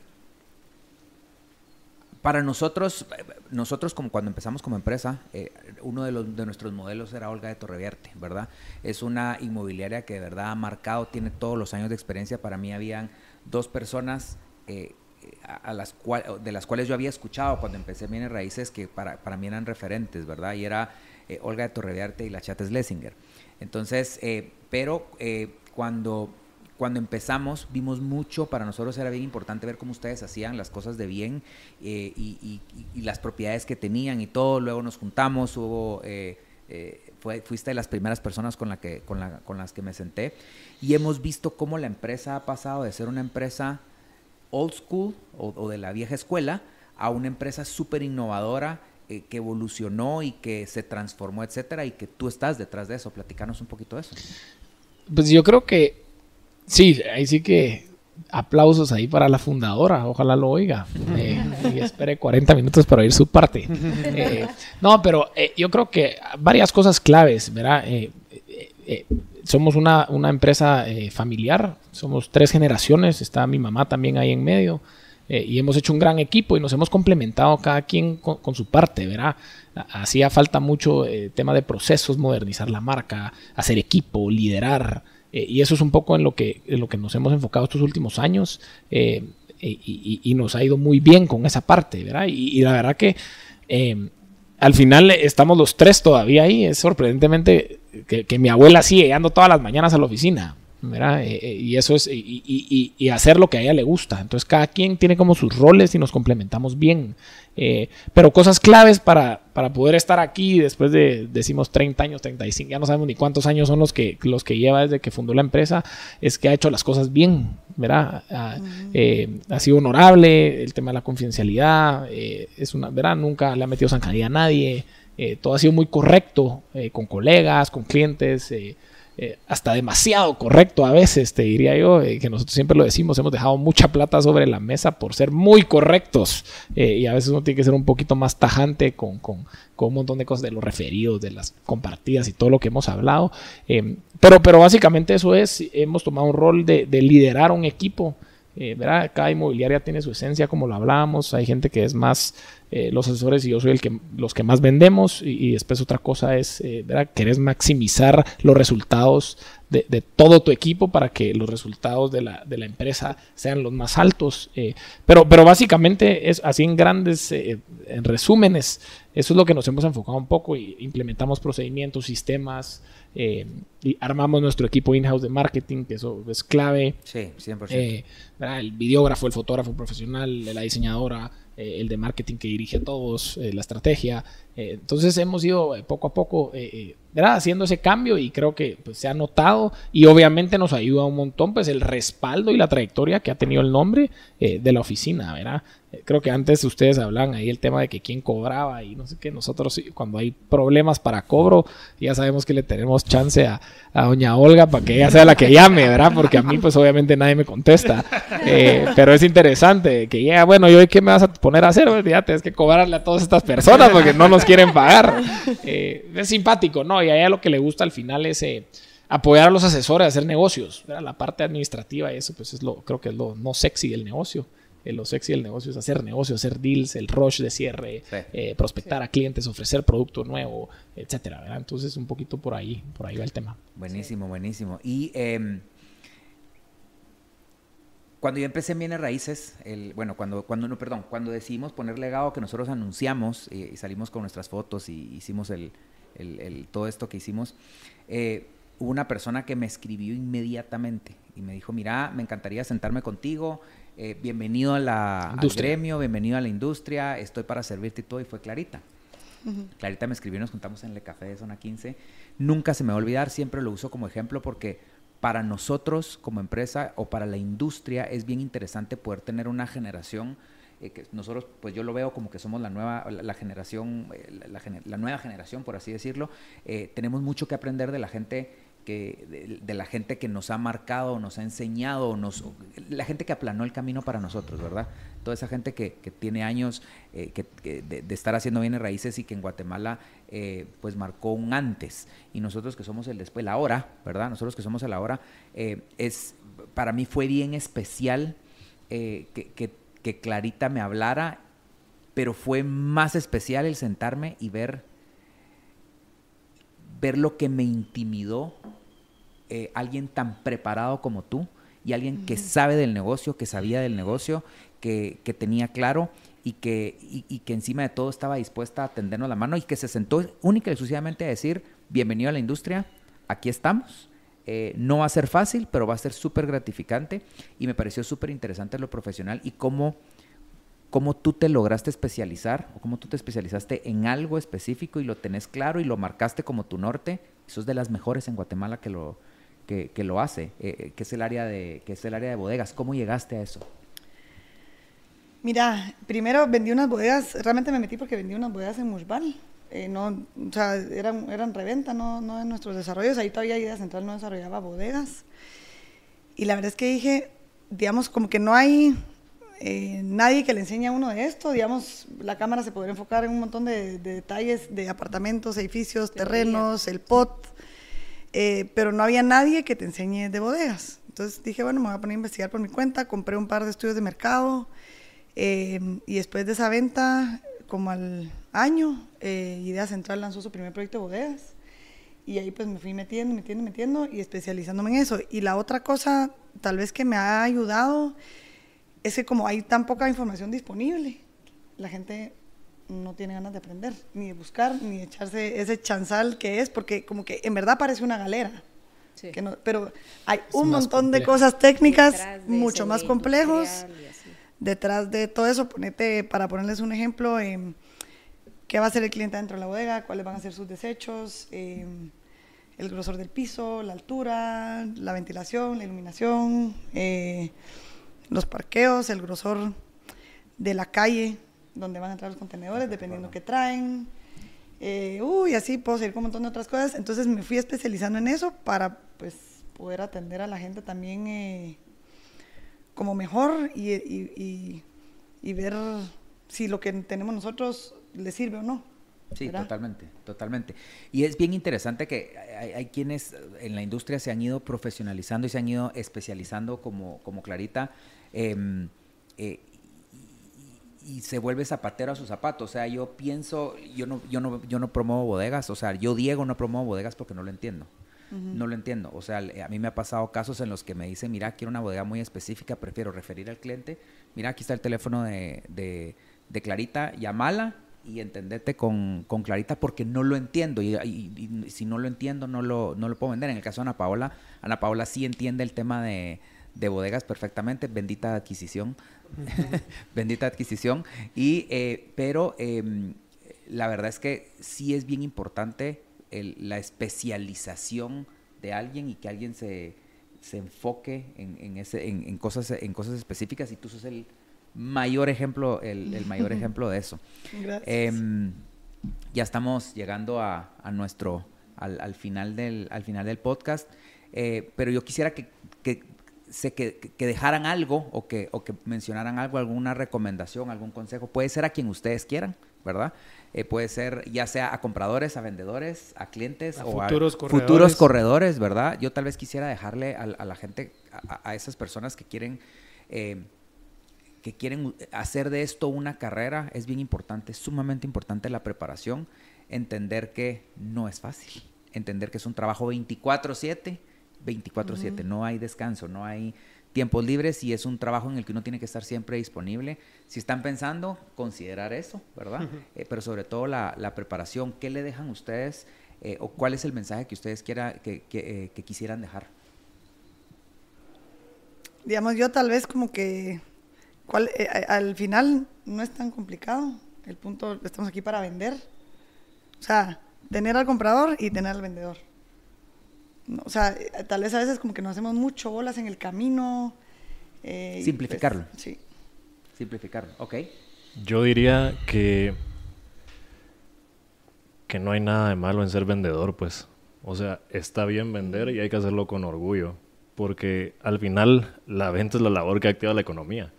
para nosotros, eh, nosotros como cuando empezamos como empresa, eh, uno de, los, de nuestros modelos era Olga de Torrevierte, ¿verdad? Es una inmobiliaria que de verdad ha marcado, tiene todos los años de experiencia. Para mí habían dos personas eh, a, a las cual, de las cuales yo había escuchado cuando empecé Bienes Raíces que para, para mí eran referentes, ¿verdad? Y era eh, Olga de Torreviarte y la Chata Schlesinger. Entonces, eh, pero eh, cuando, cuando empezamos vimos mucho, para nosotros era bien importante ver cómo ustedes hacían las cosas de bien eh, y, y- y las propiedades que tenían y todo. Luego nos juntamos, hubo, eh, eh, fuiste de las primeras personas con, la que, con, la- con las que me senté y hemos visto cómo la empresa ha pasado de ser una empresa old school o, o de la vieja escuela a una empresa súper innovadora eh, que evolucionó y que se transformó, etcétera, y que tú estás detrás de eso. Platicanos un poquito de eso. Pues yo creo que sí, ahí sí que aplausos ahí para la fundadora, ojalá lo oiga. Eh, y espere 40 minutos para oír su parte. Eh, no, pero eh, yo creo que varias cosas claves, ¿verdad? Somos una, una empresa familiar, somos tres generaciones, está mi mamá también ahí en medio. y hemos hecho un gran equipo y nos hemos complementado cada quien con, con su parte, ¿verdad? Ha- Hacía falta mucho tema de procesos, modernizar la marca, hacer equipo, liderar. Eh, y eso es un poco en lo que, en lo que nos hemos enfocado estos últimos años. eh, y, nos ha ido muy bien con esa parte, ¿verdad? Y, la verdad que eh, al final estamos los tres todavía ahí. Es sorprendentemente que, que mi abuela sigue llegando todas las mañanas a la oficina. ¿Verdad? Eh, eh, y eso es, y, y- y- y hacer lo que a ella le gusta. Entonces cada quien tiene como sus roles y nos complementamos bien. Eh, pero cosas claves para, para poder estar aquí después de, decimos, 30 años, 35, ya no sabemos ni cuántos años son los que, los que lleva desde que fundó la empresa, es que ha hecho las cosas bien, ¿verdad? Ha, eh, ha sido honorable, el tema de la confidencialidad, eh, es una, ¿verdad? Nunca le ha metido zancadilla a nadie, todo ha sido muy correcto con colegas, con clientes, eh, hasta demasiado correcto a veces, te diría yo, eh, que nosotros siempre lo decimos, hemos dejado mucha plata sobre la mesa por ser muy correctos eh, y a veces uno tiene que ser un poquito más tajante con, con- con un montón de cosas de los referidos, de las compartidas y todo lo que hemos hablado. Pero, pero básicamente eso es, hemos tomado un rol de liderar un equipo. Eh, ¿verdad? Cada inmobiliaria tiene su esencia, como lo hablábamos. Hay gente que es más eh, los asesores y yo soy el que, los que más vendemos. Y, después otra cosa es, eh, ¿verdad? Querés maximizar los resultados de, todo tu equipo para que los resultados de la, de la empresa sean los más altos. eh, pero, pero básicamente es así en grandes, eh, en resúmenes, eso es lo que nos hemos enfocado un poco y implementamos procedimientos, sistemas eh, y armamos nuestro equipo in-house de marketing, que eso es clave. Sí, 100%. Eh, el videógrafo, el fotógrafo profesional, la diseñadora, eh, el de marketing que dirige a todos, eh, la estrategia. Eh, entonces hemos ido eh, poco a poco eh, eh, haciendo ese cambio y creo que pues, se ha notado y obviamente nos ayuda un montón pues el respaldo y la trayectoria que ha tenido el nombre de la oficina, ¿verdad? Creo que antes ustedes hablan ahí el tema de que quién cobraba y no sé qué. Nosotros cuando hay problemas para cobro, ya sabemos que le tenemos chance a, doña Olga para que ella sea la que llame, ¿verdad? Porque a mí pues obviamente nadie me contesta. Pero es interesante que ya, bueno, ¿y hoy qué me vas a poner a hacer? Ya tienes que cobrarle a todas estas personas porque no nos quieren pagar. Eh, es simpático, ¿no? Y a ella lo que le gusta al final es... eh, apoyar a los asesores a hacer negocios, ¿verdad? la parte administrativa y eso pues es lo creo que es lo no sexy del negocio. Eh, lo sexy del negocio es hacer negocios, hacer deals, el rush de cierre, Sí. eh, prospectar a clientes, ofrecer producto nuevo, etcétera, ¿verdad? Entonces un poquito por ahí, por ahí va el tema. Buenísimo, buenísimo. Y em, cuando yo empecé en Bienes Raíces, el, bueno, cuando, cuando, no, perdón, cuando decidimos poner legado que nosotros anunciamos eh, y salimos con nuestras fotos y hicimos el, el- el- todo esto que hicimos, eh, hubo una persona que me escribió inmediatamente y me dijo, mira, me encantaría sentarme contigo, eh, bienvenido a la, al gremio, bienvenido a la industria, estoy para servirte y todo, y fue Clarita. Clarita me escribió, nos juntamos en el café de Zona 15. Nunca se me va a olvidar, siempre lo uso como ejemplo porque para nosotros como empresa o para la industria es bien interesante poder tener una generación eh, que nosotros, pues yo lo veo como que somos la nueva, la, generación, eh, la, la nueva generación, por así decirlo. Eh, tenemos mucho que aprender de la gente de, la gente que nos ha marcado, nos ha enseñado, la gente que aplanó el camino para nosotros, ¿verdad? Toda esa gente que, tiene años eh, de, estar haciendo bienes raíces y que en Guatemala eh, pues marcó un antes. Y nosotros que somos el después, la ahora, ¿verdad? Nosotros que somos el ahora, eh, es, para mí fue bien especial eh, que Clarita me hablara, pero fue más especial el sentarme y ver ver lo que me intimidó eh, alguien tan preparado como tú y alguien que sabe del negocio, que sabía del negocio, que, que tenía claro y que, y, y que encima de todo estaba dispuesta a tendernos la mano y que se sentó única y exclusivamente a decir, bienvenido a la industria, aquí estamos, Eh, no va a ser fácil, pero va a ser súper gratificante y me pareció súper interesante lo profesional y cómo, cómo tú te lograste especializar o cómo tú te especializaste en algo específico y lo tenés claro y lo marcaste como tu norte. Eso es de las mejores en Guatemala que lo, que, lo hace, eh, que, es el área de, que es el área de bodegas. ¿Cómo llegaste a eso? Mira, primero vendí unas bodegas, realmente me metí porque vendí unas bodegas en Mushbal. Eh, no, o sea, eran, eran reventa, no, no en nuestros desarrollos. Ahí todavía Idea Central no desarrollaba bodegas. Y la verdad es que dije, digamos, como que no hay eh, nadie que le enseñe a uno de esto. Digamos, la cámara se podría enfocar en un montón de, de detalles de apartamentos, edificios, terrenos, el pot. Eh, pero no había nadie que te enseñe de bodegas. Entonces dije, bueno, me voy a poner a investigar por mi cuenta. Compré un par de estudios de mercado eh, y después de esa venta, como al año, eh, Idea Central lanzó su primer proyecto de bodegas. Y ahí pues me fui metiendo, metiendo, metiendo y especializándome en eso. Y la otra cosa, tal vez que me ha ayudado, es que como hay tan poca información disponible, la gente no tiene ganas de aprender, ni de buscar, ni de echarse ese chanzal que es, porque como que en verdad parece una galera. Que no, pero hay un montón de cosas técnicas mucho más complejos. detrás de todo eso, ponete, para ponerles un ejemplo, eh, qué va a hacer el cliente dentro de la bodega, cuáles van a ser sus desechos, eh, el grosor del piso, la altura, la ventilación, la iluminación, eh, los parqueos, el grosor de la calle donde van a entrar los contenedores, dependiendo qué traen. Eh, uy, así puedo seguir con un montón de otras cosas. Entonces me fui especializando en eso para pues poder atender a la gente también eh, como mejor y, y, y, ver si lo que tenemos nosotros le sirve o no. Sí, totalmente, totalmente. Y es bien interesante que hay, quienes en la industria se han ido profesionalizando y se han ido especializando como, como Clarita. Em, eh, y se vuelve zapatero a sus zapatos. O sea, yo pienso, yo no, yo no, yo no promuevo bodegas. O sea, yo Diego no promuevo bodegas porque no lo entiendo. No lo entiendo. O sea, a mí me ha pasado casos en los que me dicen, mira, quiero una bodega muy específica, prefiero referir al cliente. Mira, aquí está el teléfono de, de, Clarita, llamala y entendete con, con, Clarita porque no lo entiendo. Y, si no lo entiendo, no lo, no lo puedo vender. En el caso de Ana Paola, Ana Paola sí entiende el tema de, de bodegas perfectamente. Bendita adquisición. Bendita adquisición. Y, eh, pero em, la verdad es que sí es bien importante la especialización de alguien y que alguien se, se enfoque en, ese, en, cosas, en cosas específicas y tú sos el mayor ejemplo, el, mayor ejemplo de eso. Em, ya estamos llegando a, nuestro, al, final del, al final del podcast, eh, pero yo quisiera que, que que, que, dejaran algo o que, o que mencionaran algo, alguna recomendación, algún consejo. Puede ser a quien ustedes quieran, ¿verdad? Eh, puede ser ya sea a compradores, a vendedores, a clientes o futuros a corredores. futuros corredores, ¿verdad? Yo tal vez quisiera dejarle a, la gente, a, esas personas que quieren, eh, que quieren hacer de esto una carrera, es bien importante, es sumamente importante la preparación, entender que no es fácil, entender que es un trabajo 24/7, 24/7, no hay descanso, no hay tiempos libres y es un trabajo en el que uno tiene que estar siempre disponible. Si están pensando, considerar eso, ¿verdad? Eh, pero sobre todo la, preparación, ¿qué le dejan ustedes eh, o cuál es el mensaje que ustedes quiera, que, eh, quisieran dejar? Digamos, yo tal vez como que al final no es tan complicado. El punto, estamos aquí para vender. O sea, tener al comprador y tener al vendedor o sea, tal vez a veces como que nos hacemos mucho bolas en el camino. Eh, Simplificarlo. Pues, sí. Simplificarlo, ok. Yo diría que, que no hay nada de malo en ser vendedor, pues. O sea, está bien vender y hay que hacerlo con orgullo, porque al final la venta es la labor que activa la economía.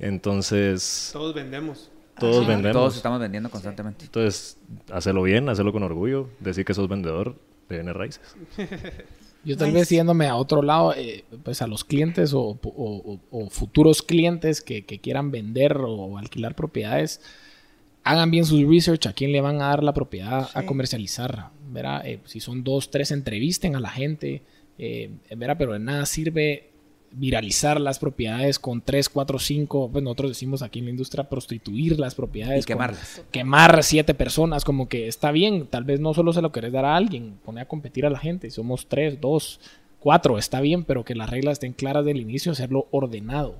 Entonces... Todos vendemos. Todos vendemos. Todos estamos vendiendo constantemente. Entonces, hacerlo bien, hacerlo con orgullo, decir que sos vendedor de raíces. Yo tal vez yéndome a otro lado, eh, pues a los clientes o, futuros clientes que, quieran vender o alquilar propiedades, hagan bien su research a quién le van a dar la propiedad a comercializar. ¿verdad? Eh, si son dos, tres, entrevisten a la gente. Eh, ¿verdad? Pero de nada sirve viralizar las propiedades con 3, 4, 5, pues nosotros decimos aquí en la industria prostituir las propiedades. Y quemarlas. Quemar siete personas, como que está bien, tal vez no solo se lo querés dar a alguien, poner a competir a la gente, somos 3, 2, cuatro está bien, pero que las reglas estén claras del inicio, hacerlo ordenado.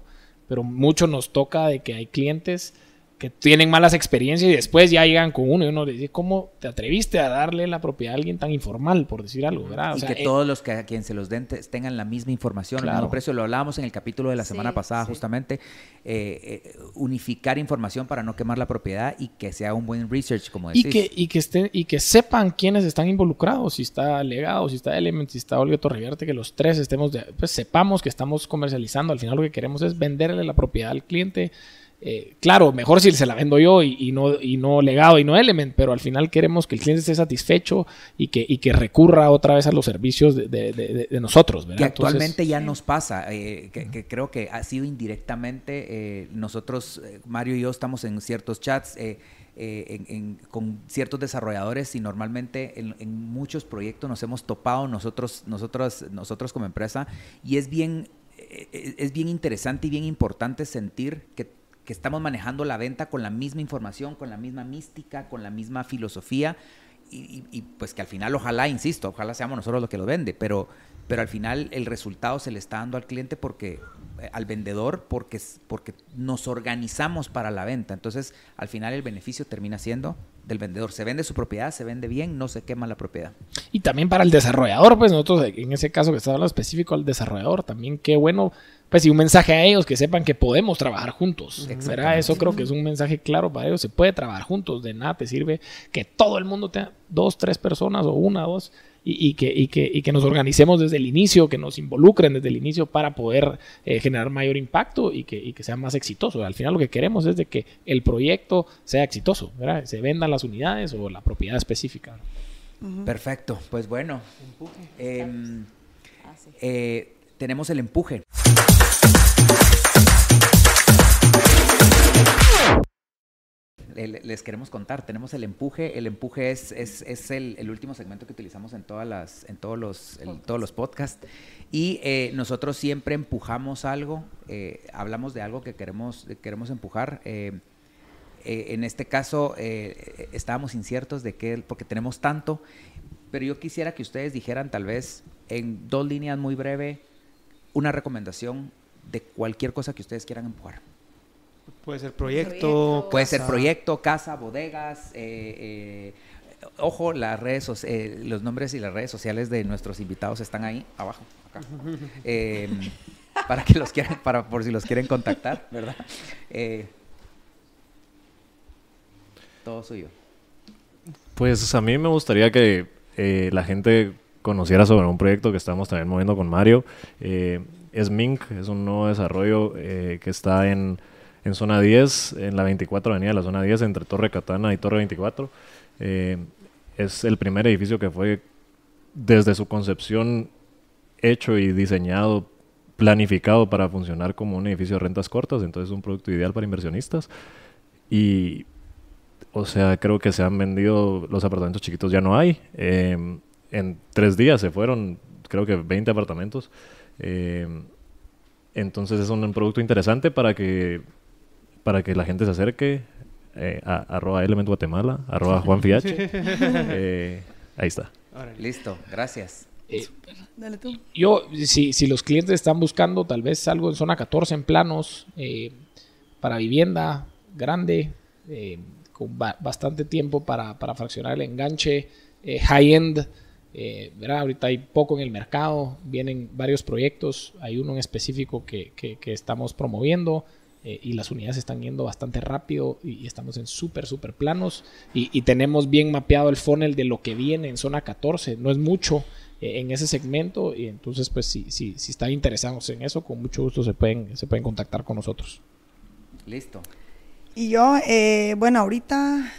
Pero mucho nos toca de que hay clientes que tienen malas experiencias y después ya llegan con uno y uno le dice, ¿cómo te atreviste a darle la propiedad a alguien tan informal, por decir algo? ¿verdad? O y sea, que eh, todos los que a quien se los den te- tengan la misma información, el mismo precio. Lo hablábamos en el capítulo de la Sí, semana pasada, sí. justamente. eh, eh, unificar información para no quemar la propiedad y que sea un buen research, como y decís. que, y, que estén, y que sepan quiénes están involucrados, si está Legado, si está Element, si está Olio Torreverte, que los tres estemos, de- pues sepamos que estamos comercializando. Al final lo que queremos es venderle la propiedad al cliente. Eh, claro, mejor si se la vendo yo y, y no, y no Legado y no Element, pero al final queremos que el cliente esté satisfecho y que, y que recurra otra vez a los servicios de, de- de- de nosotros. ¿verdad? que Entonces, actualmente ya nos pasa, eh, que, que creo que ha sido indirectamente, eh, nosotros, Mario y yo, estamos en ciertos chats en- en- con ciertos desarrolladores y normalmente en, en muchos proyectos nos hemos topado nosotros, nosotros, nosotros como empresa y es bien, es bien interesante y bien importante sentir que que estamos manejando la venta con la misma información, con la misma mística, con la misma filosofía y, pues que al final ojalá, insisto, ojalá seamos nosotros los que lo vende, pero, pero al final el resultado se le está dando al cliente porque eh, al vendedor porque, porque nos organizamos para la venta. Entonces, al final el beneficio termina siendo del vendedor. Se vende su propiedad, se vende bien, no se quema la propiedad. Y también para el desarrollador, pues nosotros en ese caso que está hablando específico al desarrollador, también qué bueno, pues y un mensaje a ellos que sepan que podemos trabajar juntos. ¿verdad? Eso creo que es un mensaje claro para ellos, se puede trabajar juntos, de nada te sirve que todo el mundo tenga dos, tres personas o una, dos, y, y que, y, que, y que nos organicemos desde el inicio, que nos involucren desde el inicio para poder eh, generar mayor impacto y que, y que sea más exitoso. Al final lo que queremos es de que el proyecto sea exitoso, ¿verdad? se vendan las unidades o la propiedad específica. Perfecto, pues bueno. em, Ah, sí. eh, tenemos el empuje. Le- Les queremos contar, tenemos el empuje. El empuje es, es, es el, el último segmento que utilizamos en todas las, en todos los, todos los podcasts. Y eh, nosotros siempre empujamos algo, eh, hablamos de algo que queremos, queremos empujar. eh, en este caso estábamos inciertos de qué, porque tenemos tanto, pero yo quisiera que ustedes dijeran tal vez en dos líneas muy breve una recomendación de cualquier cosa que ustedes quieran empujar. Puede ser Proyecto. proyecto. Puede ser proyecto, casa, bodegas, eh, eh, ojo, las redes, soci- eh, los nombres y las redes sociales de nuestros invitados están ahí abajo, acá. Eh, para que los quieran, para por si los quieren contactar, ¿verdad? Eh, todo suyo. Pues a mí me gustaría que eh, la gente conociera sobre un proyecto que estamos también moviendo con Mario. Eh, es Mink, es un nuevo desarrollo eh, que está en, en zona 10, en la 24 avenida de la zona 10, entre Torre Catana y Torre 24. Eh, es el primer edificio que fue desde su concepción hecho y diseñado, planificado para funcionar como un edificio de rentas cortas, entonces es un producto ideal para inversionistas. Y o sea, creo que se han vendido, los apartamentos chiquitos ya no hay. Eh, en tres días se fueron, creo que 20 apartamentos. Eh, entonces es un, producto interesante para que, para que la gente se acerque. Eh, a, arroba Element Guatemala, arroba Juan Fiache. Eh, ahí está. Listo, gracias. Eh, Dale tú. Yo, si, si los clientes están buscando tal vez algo en zona 14 en planos, eh, para vivienda grande, eh, con ba- bastante tiempo para, para fraccionar el enganche, eh, high-end, eh, ¿verdad? ahorita hay poco en el mercado, vienen varios proyectos, hay uno en específico que, que- que estamos promoviendo. eh, y las unidades están yendo bastante rápido y, y estamos en súper, súper planos y, y tenemos bien mapeado el funnel de lo que viene en zona 14. No es mucho, eh, en ese segmento y entonces pues si, si, si están interesados en eso con mucho gusto se pueden, se pueden contactar con nosotros. Listo. Y yo, eh, bueno, ahorita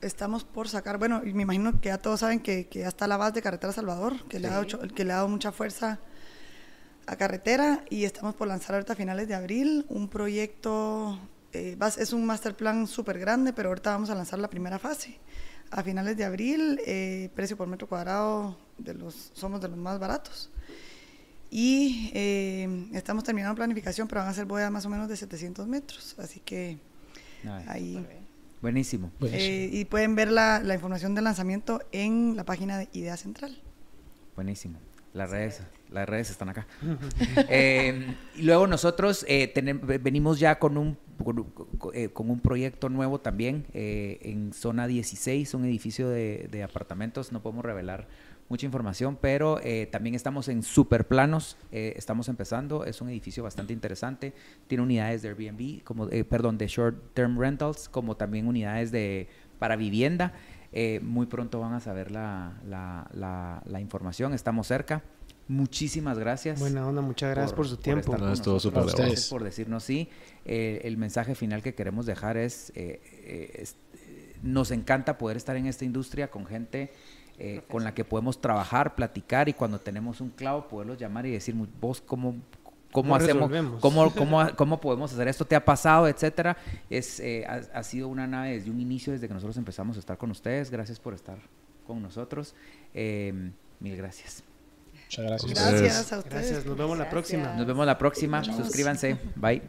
estamos por sacar, bueno, y me imagino que ya todos saben que, que ya está la base de Carretera Salvador, que, le ha dado, que le ha dado mucha fuerza a carretera y estamos por lanzar ahorita a finales de abril un proyecto, eh, es un master plan súper grande, pero ahorita vamos a lanzar la primera fase. A finales de abril, eh, precio por metro cuadrado, de los, somos de los más baratos. Y eh, estamos terminando planificación, pero van a ser bodas más o menos de 700 metros, así que ahí... Buenísimo. Buenísimo. eh, y pueden ver la, la información del lanzamiento en la página de Idea Central. Buenísimo. Las redes, las redes están acá. Eh, y luego nosotros eh, venimos ya con un, con, con- eh, con un proyecto nuevo también eh, en zona 16, un edificio de, de apartamentos. No podemos revelar mucha información, pero eh, también estamos en super planos. eh, estamos empezando. Es un edificio bastante interesante. Tiene unidades de Airbnb, como, eh, perdón, de short term rentals, como también unidades de para vivienda. Eh, muy pronto van a saber la, la- la- la información. Estamos cerca. Muchísimas gracias. Buena onda, muchas gracias por, su tiempo. estar No, nosotros. súper de Gracias por decirnos sí. Eh, el mensaje final que queremos dejar es, eh, eh, es- eh, nos encanta poder estar en esta industria con gente eh, con la que podemos trabajar, platicar y cuando tenemos un clavo poderlos llamar y decir, vos cómo... ¿Cómo ¿Cómo hacemos? ¿Cómo, cómo, cómo podemos hacer esto? ¿Te ha pasado? Etcétera. Es, eh, ha, ha sido una nave desde un inicio, desde que nosotros empezamos a estar con ustedes. Gracias por estar con nosotros. Eh, mil gracias. Muchas gracias. Gracias a ustedes. Gracias, nos vemos la próxima. Nos vemos la próxima. Suscríbanse. Bye.